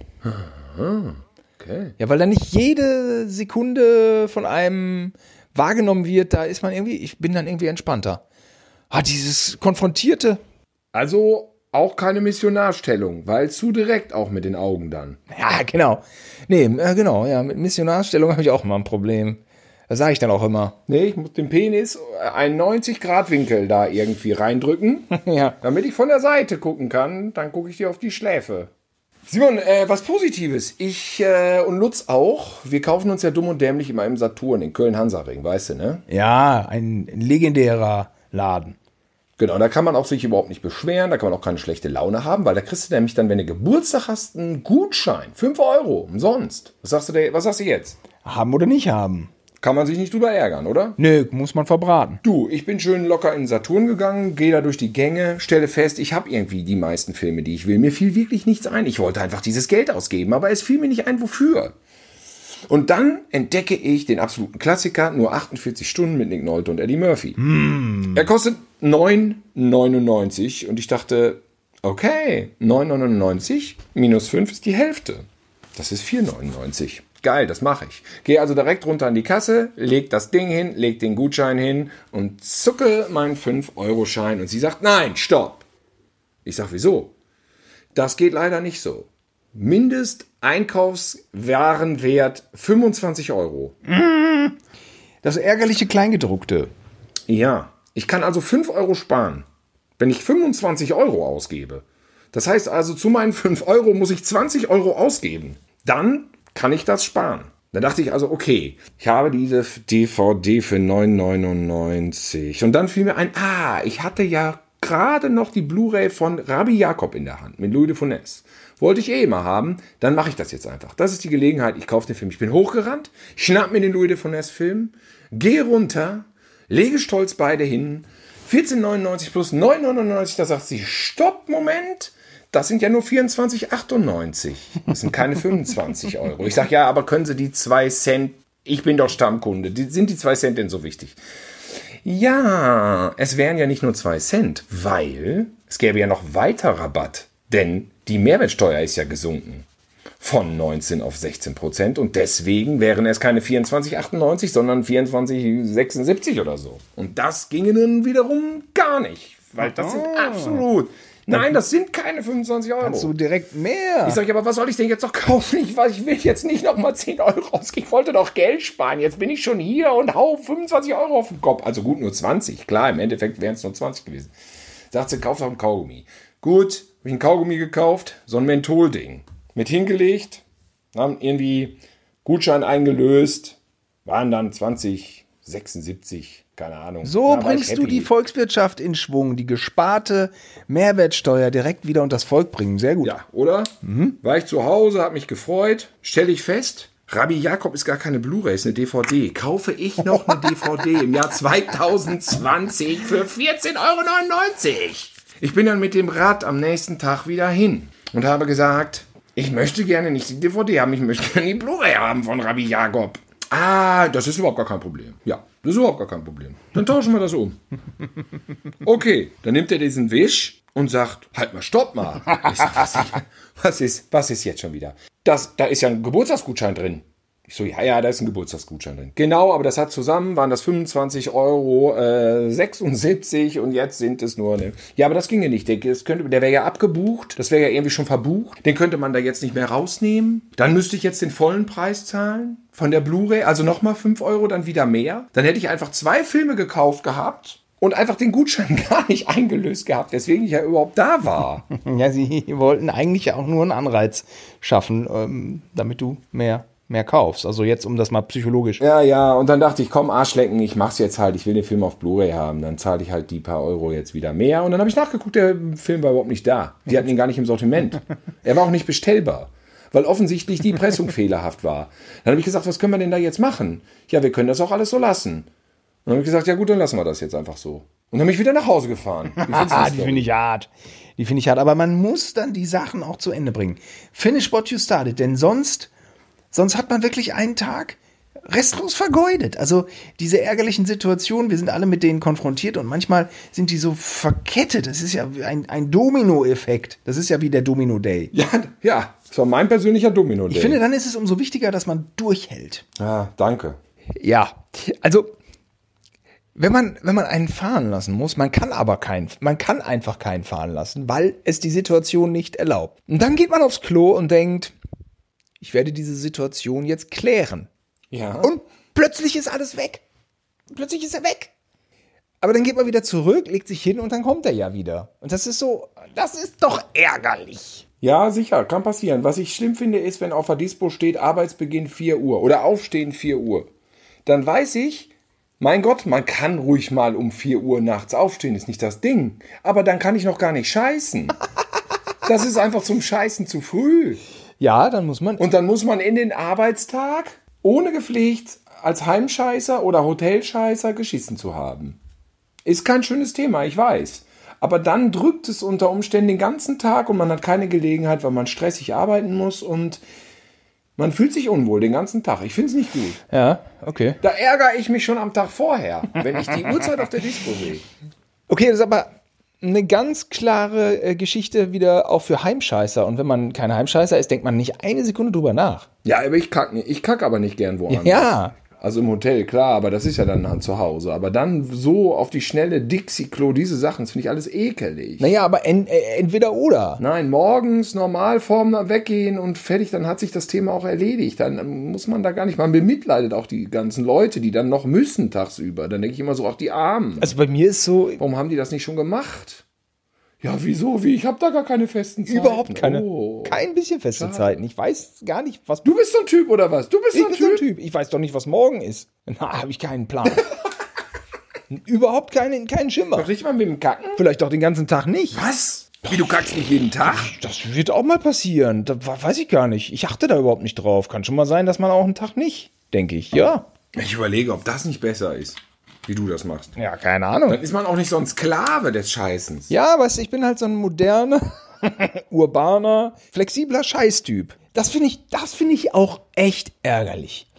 Okay. Ja, weil dann nicht jede Sekunde von einem wahrgenommen wird, da ist man irgendwie, ich bin dann irgendwie entspannter. Ah, dieses Konfrontierte. Also auch keine Missionarstellung, weil zu direkt auch mit den Augen dann. Ja, genau. Nee, äh, genau, ja, mit Missionarstellung habe ich auch immer ein Problem. Das sage ich dann auch immer. Nee, ich muss den Penis einen 90-Grad-Winkel da irgendwie reindrücken. ja. Damit ich von der Seite gucken kann, dann gucke ich dir auf die Schläfe. Simon, äh, was Positives. Ich äh, und Lutz auch. Wir kaufen uns ja dumm und dämlich immer im Saturn in Köln-Hansaring, weißt du, ne? Ja, ein legendärer Laden. Genau, da kann man auch sich überhaupt nicht beschweren, da kann man auch keine schlechte Laune haben, weil da kriegst du nämlich dann, wenn du Geburtstag hast, einen Gutschein. 5 Euro, umsonst. Was sagst du, dir, was sagst du jetzt? Haben oder nicht haben? Kann man sich nicht drüber ärgern, oder? Nö, muss man verbraten. Du, ich bin schön locker in Saturn gegangen, gehe da durch die Gänge, stelle fest, ich habe irgendwie die meisten Filme, die ich will. Mir fiel wirklich nichts ein. Ich wollte einfach dieses Geld ausgeben, aber es fiel mir nicht ein, wofür. Und dann entdecke ich den absoluten Klassiker, nur 48 Stunden mit Nick Nolte und Eddie Murphy. Mm. Er kostet 9,99 und ich dachte, okay, 9,99 minus 5 ist die Hälfte. Das ist 4,99. Geil, das mache ich. Gehe also direkt runter an die Kasse, leg das Ding hin, leg den Gutschein hin und zucke meinen 5-Euro-Schein. Und sie sagt, nein, stopp. Ich sag, wieso? Das geht leider nicht so. Mindest Einkaufswarenwert 25 Euro. Das ärgerliche Kleingedruckte. Ja, ich kann also 5 Euro sparen, wenn ich 25 Euro ausgebe. Das heißt also, zu meinen 5 Euro muss ich 20 Euro ausgeben. Dann kann ich das sparen. Dann dachte ich also, okay, ich habe diese DVD für 9,99. Und dann fiel mir ein, ah, ich hatte ja gerade noch die Blu-ray von Rabbi Jakob in der Hand mit Louis de Funès. Wollte ich eh immer haben, dann mache ich das jetzt einfach. Das ist die Gelegenheit, ich kaufe den Film. Ich bin hochgerannt, schnapp mir den Louis de Funès Film, gehe runter, lege stolz beide hin, 14,99 plus 9,99, da sagt sie, stopp, Moment, das sind ja nur 24,98. Das sind keine 25 Euro. Ich sage, ja, aber können Sie die 2 Cent, ich bin doch Stammkunde, die, sind die 2 Cent denn so wichtig? Ja, es wären ja nicht nur 2 Cent, weil es gäbe ja noch weiter Rabatt, denn die Mehrwertsteuer ist ja gesunken von 19 auf 16 Prozent und deswegen wären es keine 24,98, sondern 24,76 oder so. Und das ginge nun wiederum gar nicht, weil das sind absolut Nein, das sind keine 25 Euro. Kannst du direkt mehr? Ich sage, aber was soll ich denn jetzt noch kaufen? Ich, weiß, ich will jetzt nicht noch mal 10 Euro ausgeben. Ich wollte doch Geld sparen. Jetzt bin ich schon hier und hau 25 Euro auf den Kopf. Also gut, nur 20. Klar, im Endeffekt wären es nur 20 gewesen. Sagt sie, kauf doch ein Kaugummi. Gut, habe ich ein Kaugummi gekauft, so ein Mentholding. Mit hingelegt, haben irgendwie Gutschein eingelöst, waren dann 20, 76, keine Ahnung. So bringst du die Volkswirtschaft in Schwung, die gesparte Mehrwertsteuer direkt wieder unter das Volk bringen. Sehr gut. Ja, oder? Mhm. War ich zu Hause, habe mich gefreut, stelle ich fest, Rabbi Jakob ist gar keine Blu-ray, ist eine DVD. Kaufe ich noch eine DVD im Jahr 2020 für 14,99 Euro. Ich bin dann mit dem Rad am nächsten Tag wieder hin und habe gesagt, ich möchte gerne nicht die DVD haben, ich möchte gerne die Blu-ray haben von Rabbi Jakob. Ah, das ist überhaupt gar kein Problem. Ja, das ist überhaupt gar kein Problem. Dann tauschen wir das um. Okay, dann nimmt er diesen Wisch und sagt, halt mal, stopp mal. Sag, was, was, ist, was ist jetzt schon wieder? Das, da ist ja ein Geburtstagsgutschein drin. Ich so, ja, ja, da ist ein Geburtstagsgutschein drin. Genau, aber das hat zusammen, waren das 25 Euro, äh, 76 und jetzt sind es nur, ne. Ja, aber das ginge nicht. Der, der wäre ja abgebucht, das wäre ja irgendwie schon verbucht. Den könnte man da jetzt nicht mehr rausnehmen. Dann müsste ich jetzt den vollen Preis zahlen von der Blu-ray, also nochmal 5 Euro, dann wieder mehr. Dann hätte ich einfach zwei Filme gekauft gehabt und einfach den Gutschein gar nicht eingelöst gehabt, weswegen ich ja überhaupt da war. Ja, sie wollten eigentlich auch nur einen Anreiz schaffen, ähm, damit du mehr mehr kaufst. Also jetzt, um das mal psychologisch. Ja, ja, und dann dachte ich, komm, Arschlecken, ich mach's jetzt halt, ich will den Film auf Blu-ray haben. Dann zahle ich halt die paar Euro jetzt wieder mehr. Und dann habe ich nachgeguckt, der Film war überhaupt nicht da. Die hatten ihn gar nicht im Sortiment. Er war auch nicht bestellbar. Weil offensichtlich die Pressung fehlerhaft war. Dann habe ich gesagt, was können wir denn da jetzt machen? Ja, wir können das auch alles so lassen. dann habe ich gesagt, ja gut, dann lassen wir das jetzt einfach so. Und dann bin ich wieder nach Hause gefahren. die finde ich hart. Die finde ich hart. Aber man muss dann die Sachen auch zu Ende bringen. Finish what you started. Denn sonst Sonst hat man wirklich einen Tag restlos vergeudet. Also diese ärgerlichen Situationen, wir sind alle mit denen konfrontiert und manchmal sind die so verkettet. Das ist ja ein, ein Domino-Effekt. Das ist ja wie der Domino-Day. Ja, ja, das war mein persönlicher Domino-Day. Ich finde, dann ist es umso wichtiger, dass man durchhält. Ja, danke. Ja, also wenn man, wenn man einen fahren lassen muss, man kann aber keinen, man kann einfach keinen fahren lassen, weil es die Situation nicht erlaubt. Und dann geht man aufs Klo und denkt, ich werde diese Situation jetzt klären. Ja. Und plötzlich ist alles weg. Plötzlich ist er weg. Aber dann geht man wieder zurück, legt sich hin und dann kommt er ja wieder. Und das ist so, das ist doch ärgerlich. Ja, sicher, kann passieren. Was ich schlimm finde, ist, wenn auf der Dispo steht, Arbeitsbeginn 4 Uhr oder Aufstehen 4 Uhr. Dann weiß ich, mein Gott, man kann ruhig mal um 4 Uhr nachts aufstehen, ist nicht das Ding. Aber dann kann ich noch gar nicht scheißen. Das ist einfach zum Scheißen zu früh. Ja, dann muss man. Und dann muss man in den Arbeitstag ohne gepflegt als Heimscheißer oder Hotelscheißer geschissen zu haben. Ist kein schönes Thema, ich weiß. Aber dann drückt es unter Umständen den ganzen Tag und man hat keine Gelegenheit, weil man stressig arbeiten muss und man fühlt sich unwohl den ganzen Tag. Ich finde es nicht gut. Ja, okay. Da ärgere ich mich schon am Tag vorher, wenn ich die Uhrzeit auf der Disco sehe. Okay, das ist aber eine ganz klare äh, Geschichte wieder auch für Heimscheißer. Und wenn man kein Heimscheißer ist, denkt man nicht eine Sekunde drüber nach. Ja, aber ich kack, nicht. ich kack aber nicht gern woanders. Ja, Also im Hotel, klar, aber das ist ja dann zu Hause. Aber dann so auf die schnelle Dixie-Klo, diese Sachen, das finde ich alles ekelig. Naja, aber en, äh, entweder oder. Nein, morgens normal vorm Weggehen und fertig, dann hat sich das Thema auch erledigt. Dann muss man da gar nicht, man bemitleidet auch die ganzen Leute, die dann noch müssen tagsüber. Dann denke ich immer so, auch die Armen. Also bei mir ist so, Warum haben die das nicht schon gemacht? Ja, wieso? Wie? Ich habe da gar keine festen Zeiten. überhaupt keine, Oh. kein bisschen feste Zeiten. Ich weiß gar nicht, was Du bist so ein Typ oder was? Du bist so ein bin so ein Typ. Typ. Ich weiß doch nicht, was morgen ist. Na, habe ich keinen Plan. Überhaupt keinen, keinen Schimmer. Noch nicht mal mit dem Kacken? Vielleicht doch den ganzen Tag nicht. Was? Wie, du kackst nicht jeden Tag? Das wird auch mal passieren. Da weiß ich gar nicht. Ich achte da überhaupt nicht drauf. Kann schon mal sein, dass man auch einen Tag nicht, denke ich. Ja. Ich überlege, ob das nicht besser ist, wie du das machst. Ja, keine Ahnung. Dann ist man auch nicht so ein Sklave des Scheißens. Ja, weißt du, ich bin halt so ein moderner, urbaner, flexibler Scheißtyp. Das finde ich, das finde ich auch echt ärgerlich.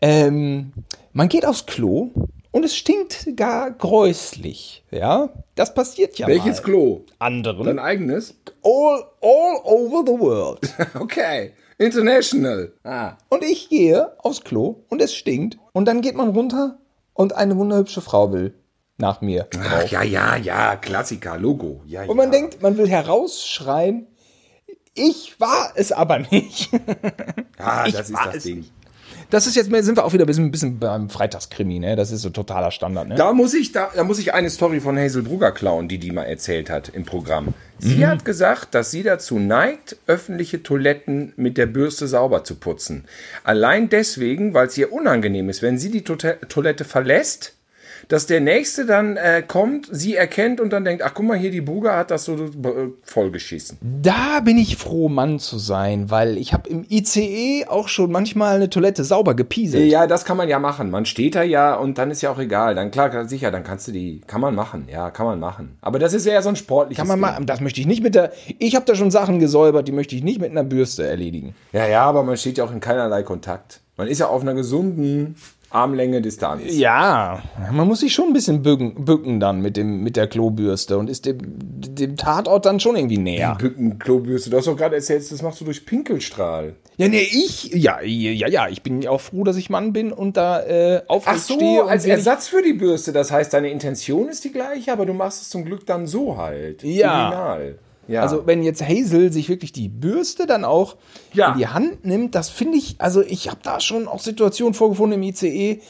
Ähm, man geht aufs Klo und es stinkt gar gräuslich. Ja, das passiert ja Welches mal. Klo? Anderen. Dein eigenes? all, all over the world. Okay. International. Ah. Und ich gehe aufs Klo und es stinkt. Und dann geht man runter und eine wunderhübsche Frau will nach mir. Ach, ja, ja, ja. Klassiker, Logo. Ja, Und man ja. denkt, man will herausschreien, ich war es aber nicht. Ah, ich das ist das Ding. nicht. Das ist jetzt, sind wir auch wieder ein bisschen, ein bisschen beim Freitagskrimi, ne? Das ist so totaler Standard, ne? Da muss ich, da, da muss ich eine Story von Hazel Brugger klauen, die die mal erzählt hat im Programm. Sie hat gesagt, dass sie dazu neigt, öffentliche Toiletten mit der Bürste sauber zu putzen. Allein deswegen, weil es ihr unangenehm ist, wenn sie die Toilette verlässt, dass der Nächste dann äh, kommt, sie erkennt und dann denkt, ach guck mal hier, die Brugger hat das so äh, vollgeschissen. Da bin ich froh, Mann zu sein, weil ich habe im ICE auch schon manchmal eine Toilette sauber gepieselt. Ja, das kann man ja machen. Man steht da ja und dann ist ja auch egal. Dann klar, sicher, dann kannst du die, kann man machen. Ja, kann man machen. Aber das ist ja so ein sportliches Kann man Ding. mal, das möchte ich nicht mit der, ich habe da schon Sachen gesäubert, die möchte ich nicht mit einer Bürste erledigen. Ja, ja, aber man steht ja auch in keinerlei Kontakt. Man ist ja auf einer gesunden Armlänge Distanz. Ja, man muss sich schon ein bisschen bücken, bücken dann mit, dem, mit der Klobürste und ist dem, dem Tatort dann schon irgendwie näher. Bücken, Klobürste. Du hast doch gerade erzählt, das machst du durch Pinkelstrahl. Ja, nee, ich, ja, ja, ja, ich bin auch froh, dass ich Mann bin und da äh, aufrecht Ach so, als Ersatz für die Bürste. Das heißt, deine Intention ist die gleiche, aber du machst es zum Glück dann so halt. Ja. Original. Ja. Also wenn jetzt Hazel sich wirklich die Bürste dann auch Ja. in die Hand nimmt, das finde ich, also ich habe da schon auch Situationen vorgefunden im ICE.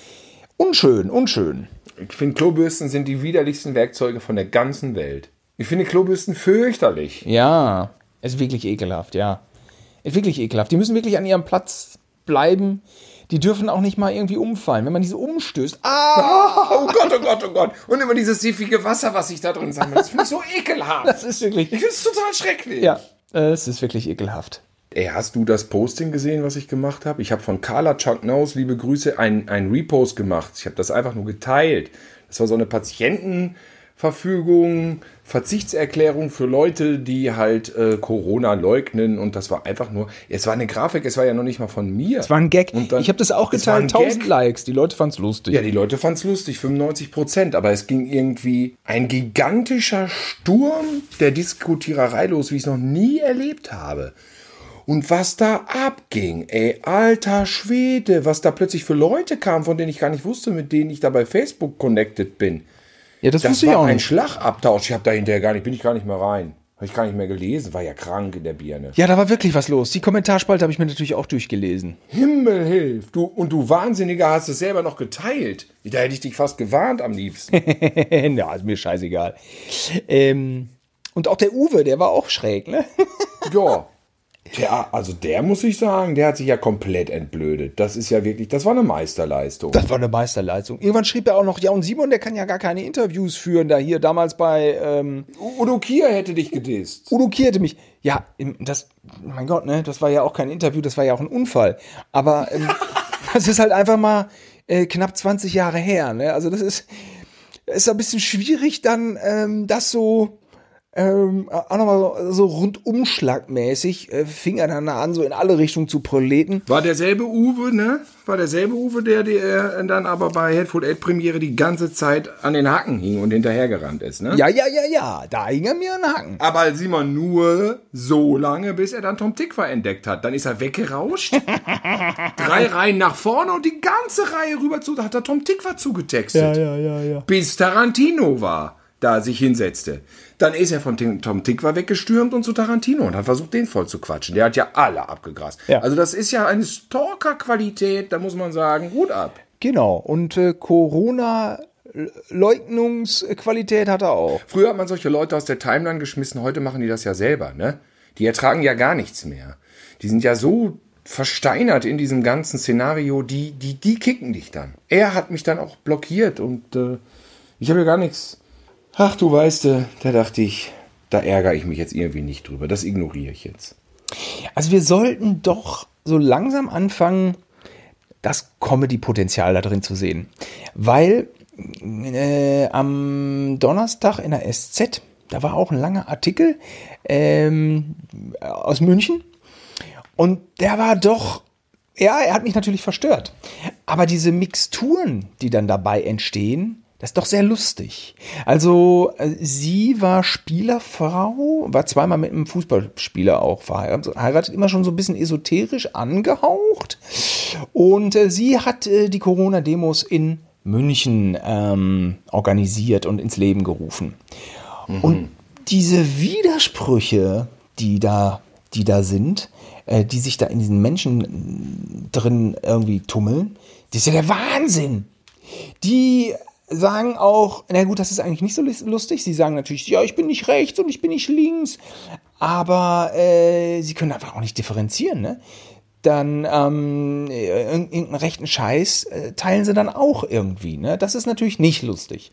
Unschön, unschön. ich finde, Klobürsten sind die widerlichsten Werkzeuge von der ganzen Welt. Ich finde Klobürsten fürchterlich. Ja, ist wirklich ekelhaft, ja. Ist wirklich ekelhaft. Die müssen wirklich an ihrem Platz bleiben. Die dürfen auch nicht mal irgendwie umfallen. Wenn man diese umstößt, ah, Oh Gott, oh Gott, oh Gott. Und immer dieses siffige Wasser, was sich da drin sammelt. Das finde ich so ekelhaft. das ist wirklich, Ich finde es total schrecklich. ja, äh, es ist wirklich ekelhaft. Ey, hast du das Posting gesehen, was ich gemacht habe? Ich habe von Carla Chuck Nose, liebe Grüße, ein, ein Repost gemacht. Ich habe das einfach nur geteilt. Das war so eine Patientenverfügung, Verzichtserklärung für Leute, die halt äh, Corona leugnen. Und das war einfach nur, es war eine Grafik, es war ja noch nicht mal von mir. Es war ein Gag. Und dann- ich habe das auch geteilt, 1000 Gag. Likes. Die Leute fanden es lustig. Ja, die Leute fanden es lustig, 95 Prozent. Aber es ging irgendwie ein gigantischer Sturm der Diskutiererei los, wie ich es noch nie erlebt habe. Und was da abging, ey, alter Schwede, was da plötzlich für Leute kamen, von denen ich gar nicht wusste, mit denen ich da bei Facebook connected bin. Ja, das, Das wusste ich war auch ein nicht. Schlagabtausch. Ich habe da hinterher gar nicht, bin ich gar nicht mehr rein. Habe ich gar nicht mehr gelesen, war ja krank in der Birne. Ja, da war wirklich was los. Die Kommentarspalte habe ich mir natürlich auch durchgelesen. Himmel hilf, du und du Wahnsinniger hast es selber noch geteilt. Da hätte ich dich fast gewarnt am liebsten. ja, ist mir scheißegal. Ähm, und auch der Uwe, der war auch schräg, ne? Ja. Tja, also der muss ich sagen, der hat sich ja komplett entblödet. Das ist ja wirklich, das war eine Meisterleistung. Das war eine Meisterleistung. Irgendwann schrieb er auch noch, ja, und Simon, der kann ja gar keine Interviews führen, da hier damals bei ähm, Udo Kier hätte dich gedisst. Udo Kierte mich. Ja, das, mein Gott, ne, das war ja auch kein Interview, das war ja auch ein Unfall. Aber ähm, das ist halt einfach mal äh, knapp 20 Jahre her, ne? Also das ist, ist ein bisschen schwierig, dann ähm, das so ähm, auch nochmal so rundumschlagmäßig äh, fing er dann an, so in alle Richtungen zu proleten. War derselbe Uwe, ne? War derselbe Uwe, der, der dann aber bei Headfoot 8 Premiere die ganze Zeit an den Hacken hing und hinterhergerannt ist, ne? Ja, ja, ja, ja, da hing er mir an den Hacken. Aber Simon nur so lange, bis er dann Tom Tickwer entdeckt hat. Dann ist er weggerauscht, drei Reihen nach vorne und die ganze Reihe rüber zu, da hat er Tom Tickwer zugetextet. Ja, ja, ja, ja. Bis Tarantino war, da sich hinsetzte. Dann ist er von Tom Tickwer weggestürmt und zu Tarantino und hat versucht, den voll zu quatschen. Der hat ja alle abgegrast. Ja. Also das ist ja eine Stalker-Qualität, da muss man sagen, gut ab. Genau. Und äh, Corona-Leugnungsqualität hat er auch. Früher hat man solche Leute aus der Timeline geschmissen, heute machen die das ja selber, ne? Die ertragen ja gar nichts mehr. Die sind ja so versteinert in diesem ganzen Szenario, die, die, die kicken dich dann. Er hat mich dann auch blockiert und äh, ich habe ja gar nichts. Ach, du weißt, äh, da dachte ich, da ärgere ich mich jetzt irgendwie nicht drüber. Das ignoriere ich jetzt. Also wir sollten doch so langsam anfangen, das Comedy-Potenzial da drin zu sehen. Weil äh, am Donnerstag in der SZ, da war auch ein langer Artikel ähm, aus München und der war doch, ja, er hat mich natürlich verstört. Aber diese Mixturen, die dann dabei entstehen, das ist doch sehr lustig. Also, äh, sie war Spielerfrau, war zweimal mit einem Fußballspieler auch verheiratet, immer schon so ein bisschen esoterisch angehaucht. Und äh, sie hat äh, die Corona-Demos in München ähm, organisiert und ins Leben gerufen. Mhm. Und diese Widersprüche, die da, die da sind, äh, die sich da in diesen Menschen drin irgendwie tummeln, das ist ja der Wahnsinn. Die sagen auch, na gut, das ist eigentlich nicht so lustig. Sie sagen natürlich, ja, ich bin nicht rechts und ich bin nicht links. Aber äh, sie können einfach auch nicht differenzieren, ne? Dann ähm, irgendeinen rechten Scheiß äh, teilen sie dann auch irgendwie, ne? Das ist natürlich nicht lustig.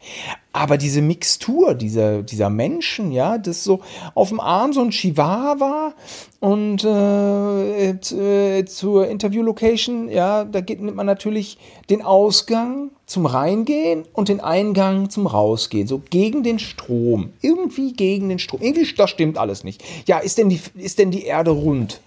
Aber diese Mixtur dieser, dieser Menschen, ja, das so auf dem Arm so ein Chihuahua und äh, äh, zur Interview-Location, ja, da geht, nimmt man natürlich den Ausgang zum Reingehen und den Eingang zum Rausgehen, so gegen den Strom, irgendwie gegen den Strom. Irgendwie, das stimmt alles nicht. Ja, ist denn die, ist denn die Erde rund?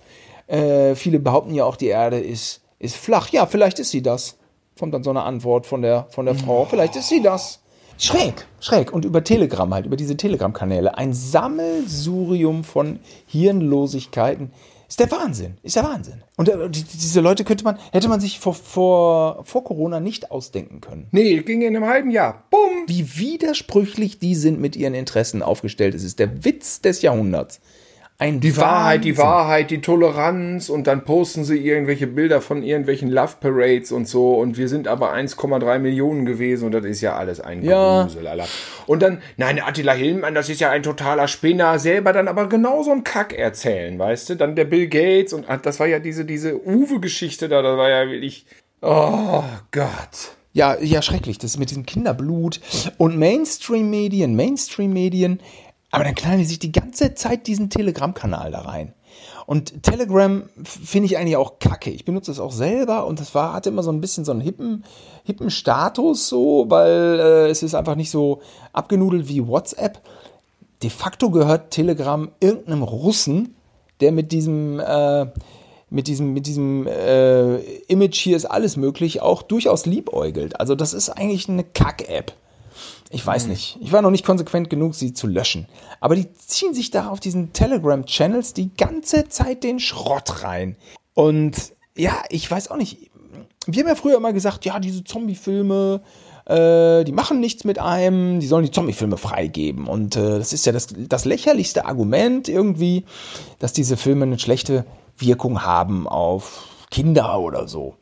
Äh, viele behaupten ja auch, die Erde ist, ist flach. Ja, vielleicht ist sie das. Kommt dann so eine Antwort von der, von der Frau. Vielleicht ist sie das. Schräg, schräg. Und über Telegram halt, über diese Telegram-Kanäle. Ein Sammelsurium von Hirnlosigkeiten. Ist der Wahnsinn. Ist der Wahnsinn. Und äh, die, diese Leute könnte man, hätte man sich vor, vor, vor Corona nicht ausdenken können. Nee, ging in einem halben Jahr. Bumm. Wie widersprüchlich die sind mit ihren Interessen aufgestellt. Es ist der Witz des Jahrhunderts. Ein die Wahrheit, die Wahrheit, die Toleranz und dann posten sie irgendwelche Bilder von irgendwelchen Love Parades und so und wir sind aber 1,3 Millionen gewesen und das ist ja alles ein ja. Grusel, Alter. Und dann, nein, Attila Hillmann, das ist ja ein totaler Spinner, selber dann aber genauso ein Kack erzählen, weißt du? Dann der Bill Gates und ah, das war ja diese, diese Uwe-Geschichte da, das war ja wirklich, oh Gott. Ja, ja, schrecklich, das mit diesem Kinderblut und Mainstream-Medien, Mainstream-Medien, aber dann knallen die sich die ganze Zeit diesen Telegram-Kanal da rein. Und Telegram finde ich eigentlich auch kacke. Ich benutze es auch selber und das war, hatte immer so ein bisschen so einen hippen, hippen Status so, weil äh, es ist einfach nicht so abgenudelt wie WhatsApp. De facto gehört Telegram irgendeinem Russen, der mit diesem, äh, mit diesem, mit diesem äh, Image hier ist alles möglich, auch durchaus liebäugelt. Also das ist eigentlich eine Kack-App. Ich weiß mhm. nicht. Ich war noch nicht konsequent genug, sie zu löschen. Aber die ziehen sich da auf diesen Telegram-Channels die ganze Zeit den Schrott rein. Und ja, ich weiß auch nicht. Wir haben ja früher immer gesagt, ja, diese Zombie-Filme, äh, die machen nichts mit einem, die sollen die Zombie-Filme freigeben. Und äh, das ist ja das, das lächerlichste Argument irgendwie, dass diese Filme eine schlechte Wirkung haben auf Kinder oder so.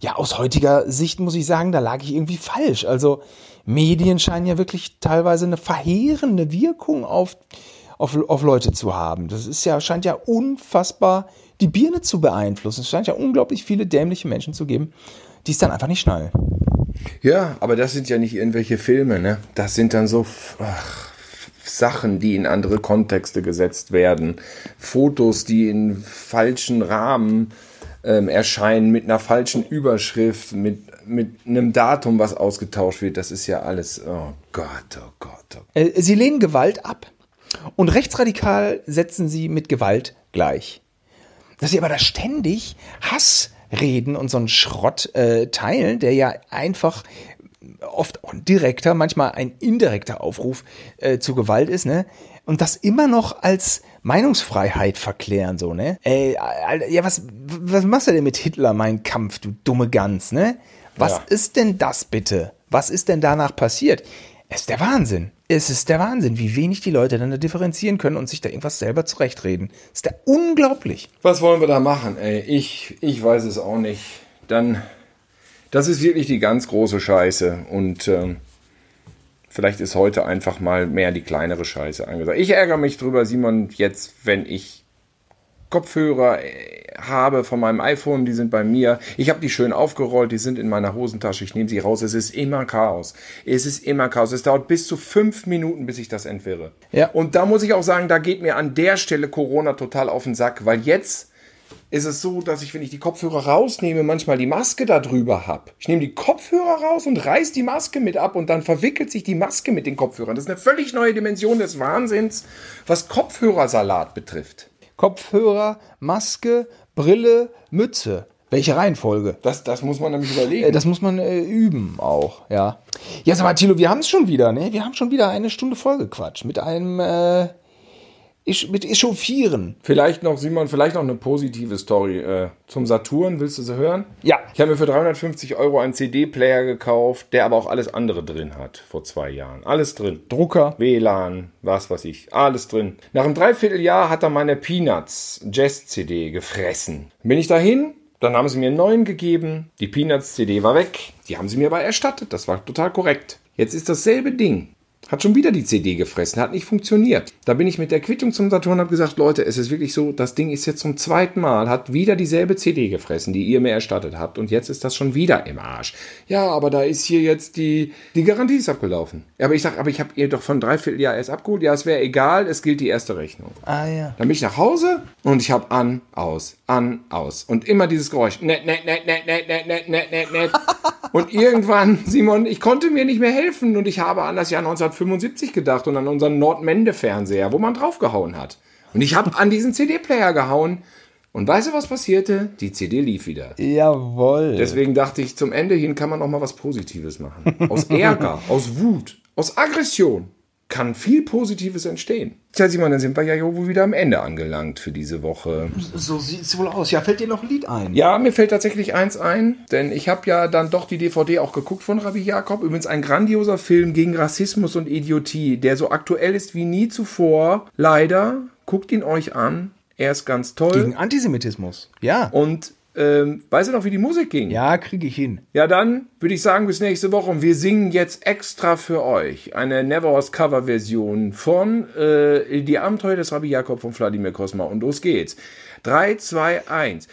Ja, aus heutiger Sicht muss ich sagen, da lag ich irgendwie falsch. Also, Medien scheinen ja wirklich teilweise eine verheerende Wirkung auf, auf, auf Leute zu haben. Das ist ja, scheint ja unfassbar die Birne zu beeinflussen. Es scheint ja unglaublich viele dämliche Menschen zu geben, die es dann einfach nicht schnallen. Ja, aber das sind ja nicht irgendwelche Filme, ne? Das sind dann so ach, Sachen, die in andere Kontexte gesetzt werden. Fotos, die in falschen Rahmen ähm, erscheinen, mit einer falschen Überschrift, mit mit einem Datum, was ausgetauscht wird, das ist ja alles, oh Gott, oh Gott. Oh. Äh, sie lehnen Gewalt ab. Und rechtsradikal setzen sie mit Gewalt gleich. Dass sie aber da ständig Hassreden und so einen Schrott äh, teilen, der ja einfach oft auch ein direkter, manchmal ein indirekter Aufruf äh, zu Gewalt ist, ne? Und das immer noch als Meinungsfreiheit verklären, so, ne? Ey, ja, was, was machst du denn mit Hitler, mein Kampf, du dumme Gans, ne? Was ja. ist denn das bitte? Was ist denn danach passiert? Es ist der Wahnsinn. Es ist der Wahnsinn, wie wenig die Leute dann da differenzieren können und sich da irgendwas selber zurechtreden. Es ist der unglaublich. Was wollen wir da machen, ey? Ich, ich weiß es auch nicht. Dann, das ist wirklich die ganz große Scheiße und, ähm, Vielleicht ist heute einfach mal mehr die kleinere Scheiße angesagt. Ich ärgere mich drüber, Simon, jetzt, wenn ich Kopfhörer äh, habe von meinem iPhone, die sind bei mir. Ich habe die schön aufgerollt, die sind in meiner Hosentasche. Ich nehme sie raus. Es ist immer Chaos. Es ist immer Chaos. Es dauert bis zu fünf Minuten, bis ich das entwirre. Ja. Und da muss ich auch sagen, da geht mir an der Stelle Corona total auf den Sack, weil jetzt ist es so, dass ich, wenn ich die Kopfhörer rausnehme, manchmal die Maske da drüber habe. Ich nehme die Kopfhörer raus und reiß die Maske mit ab und dann verwickelt sich die Maske mit den Kopfhörern. Das ist eine völlig neue Dimension des Wahnsinns, was Kopfhörersalat betrifft. Kopfhörer, Maske, Brille, Mütze. Welche Reihenfolge? Das, das muss man nämlich überlegen. Äh, das muss man äh, üben auch, ja. Ja, sag mal, Thilo, wir haben es schon wieder, ne? Wir haben schon wieder eine Stunde vollgequatscht mit einem äh, mit Echauffieren. Vielleicht noch, Simon, vielleicht noch eine positive Story. Äh, zum Saturn, willst du sie hören? Ja. Ich habe mir für 350 Euro einen CD-Player gekauft, der aber auch alles andere drin hat, vor zwei Jahren. Alles drin. Drucker. WLAN, was weiß ich. Alles drin. Nach einem Dreivierteljahr hat er meine Peanuts Jazz-CD gefressen. Bin ich dahin, dann haben sie mir einen neuen gegeben. Die Peanuts-CD war weg. Die haben sie mir aber erstattet. Das war total korrekt. Jetzt ist dasselbe Ding. Hat schon wieder die CD gefressen, hat nicht funktioniert. Da bin ich mit der Quittung zum Saturn und habe gesagt, Leute, es ist wirklich so, das Ding ist jetzt zum zweiten Mal, hat wieder dieselbe CD gefressen, die ihr mir erstattet habt und jetzt ist das schon wieder im Arsch. Ja, aber da ist hier jetzt die, die Garantie ist abgelaufen. Aber ich sag, aber ich habe ihr doch von dreiviertel Jahr erst abgeholt. Ja, es wäre egal, es gilt die erste Rechnung. Ah ja. Dann bin ich nach Hause und ich habe an, aus, an, aus und immer dieses Geräusch. Net, net, net, net, net, net, net, net, net, net. Und irgendwann, Simon, ich konnte mir nicht mehr helfen und ich habe an das Jahr 1975 gedacht und an unseren Nordmende-Fernseher, wo man draufgehauen hat. Und ich habe an diesen CD-Player gehauen. Und weißt du, was passierte? Die CD lief wieder. Jawohl. Deswegen dachte ich, zum Ende hin kann man noch mal was Positives machen. Aus Ärger, aus Wut, aus Aggression kann viel Positives entstehen. Tja, Simon, dann sind wir ja wohl wieder am Ende angelangt für diese Woche. So sieht es wohl aus. Ja, fällt dir noch ein Lied ein? Ja, mir fällt tatsächlich eins ein, denn ich habe ja dann doch die DVD auch geguckt von Rabbi Jakob. Übrigens ein grandioser Film gegen Rassismus und Idiotie, der so aktuell ist wie nie zuvor. Leider, guckt ihn euch an. Er ist ganz toll. Gegen Antisemitismus. Ja. Und ähm, weißt du noch, wie die Musik ging? Ja, kriege ich hin. Ja, dann würde ich sagen, bis nächste Woche. Und wir singen jetzt extra für euch eine Never Was Cover Version von äh, Die Abenteuer des Rabbi Jakob von Vladimir Kosma. Und los geht's. 3, 2, 1.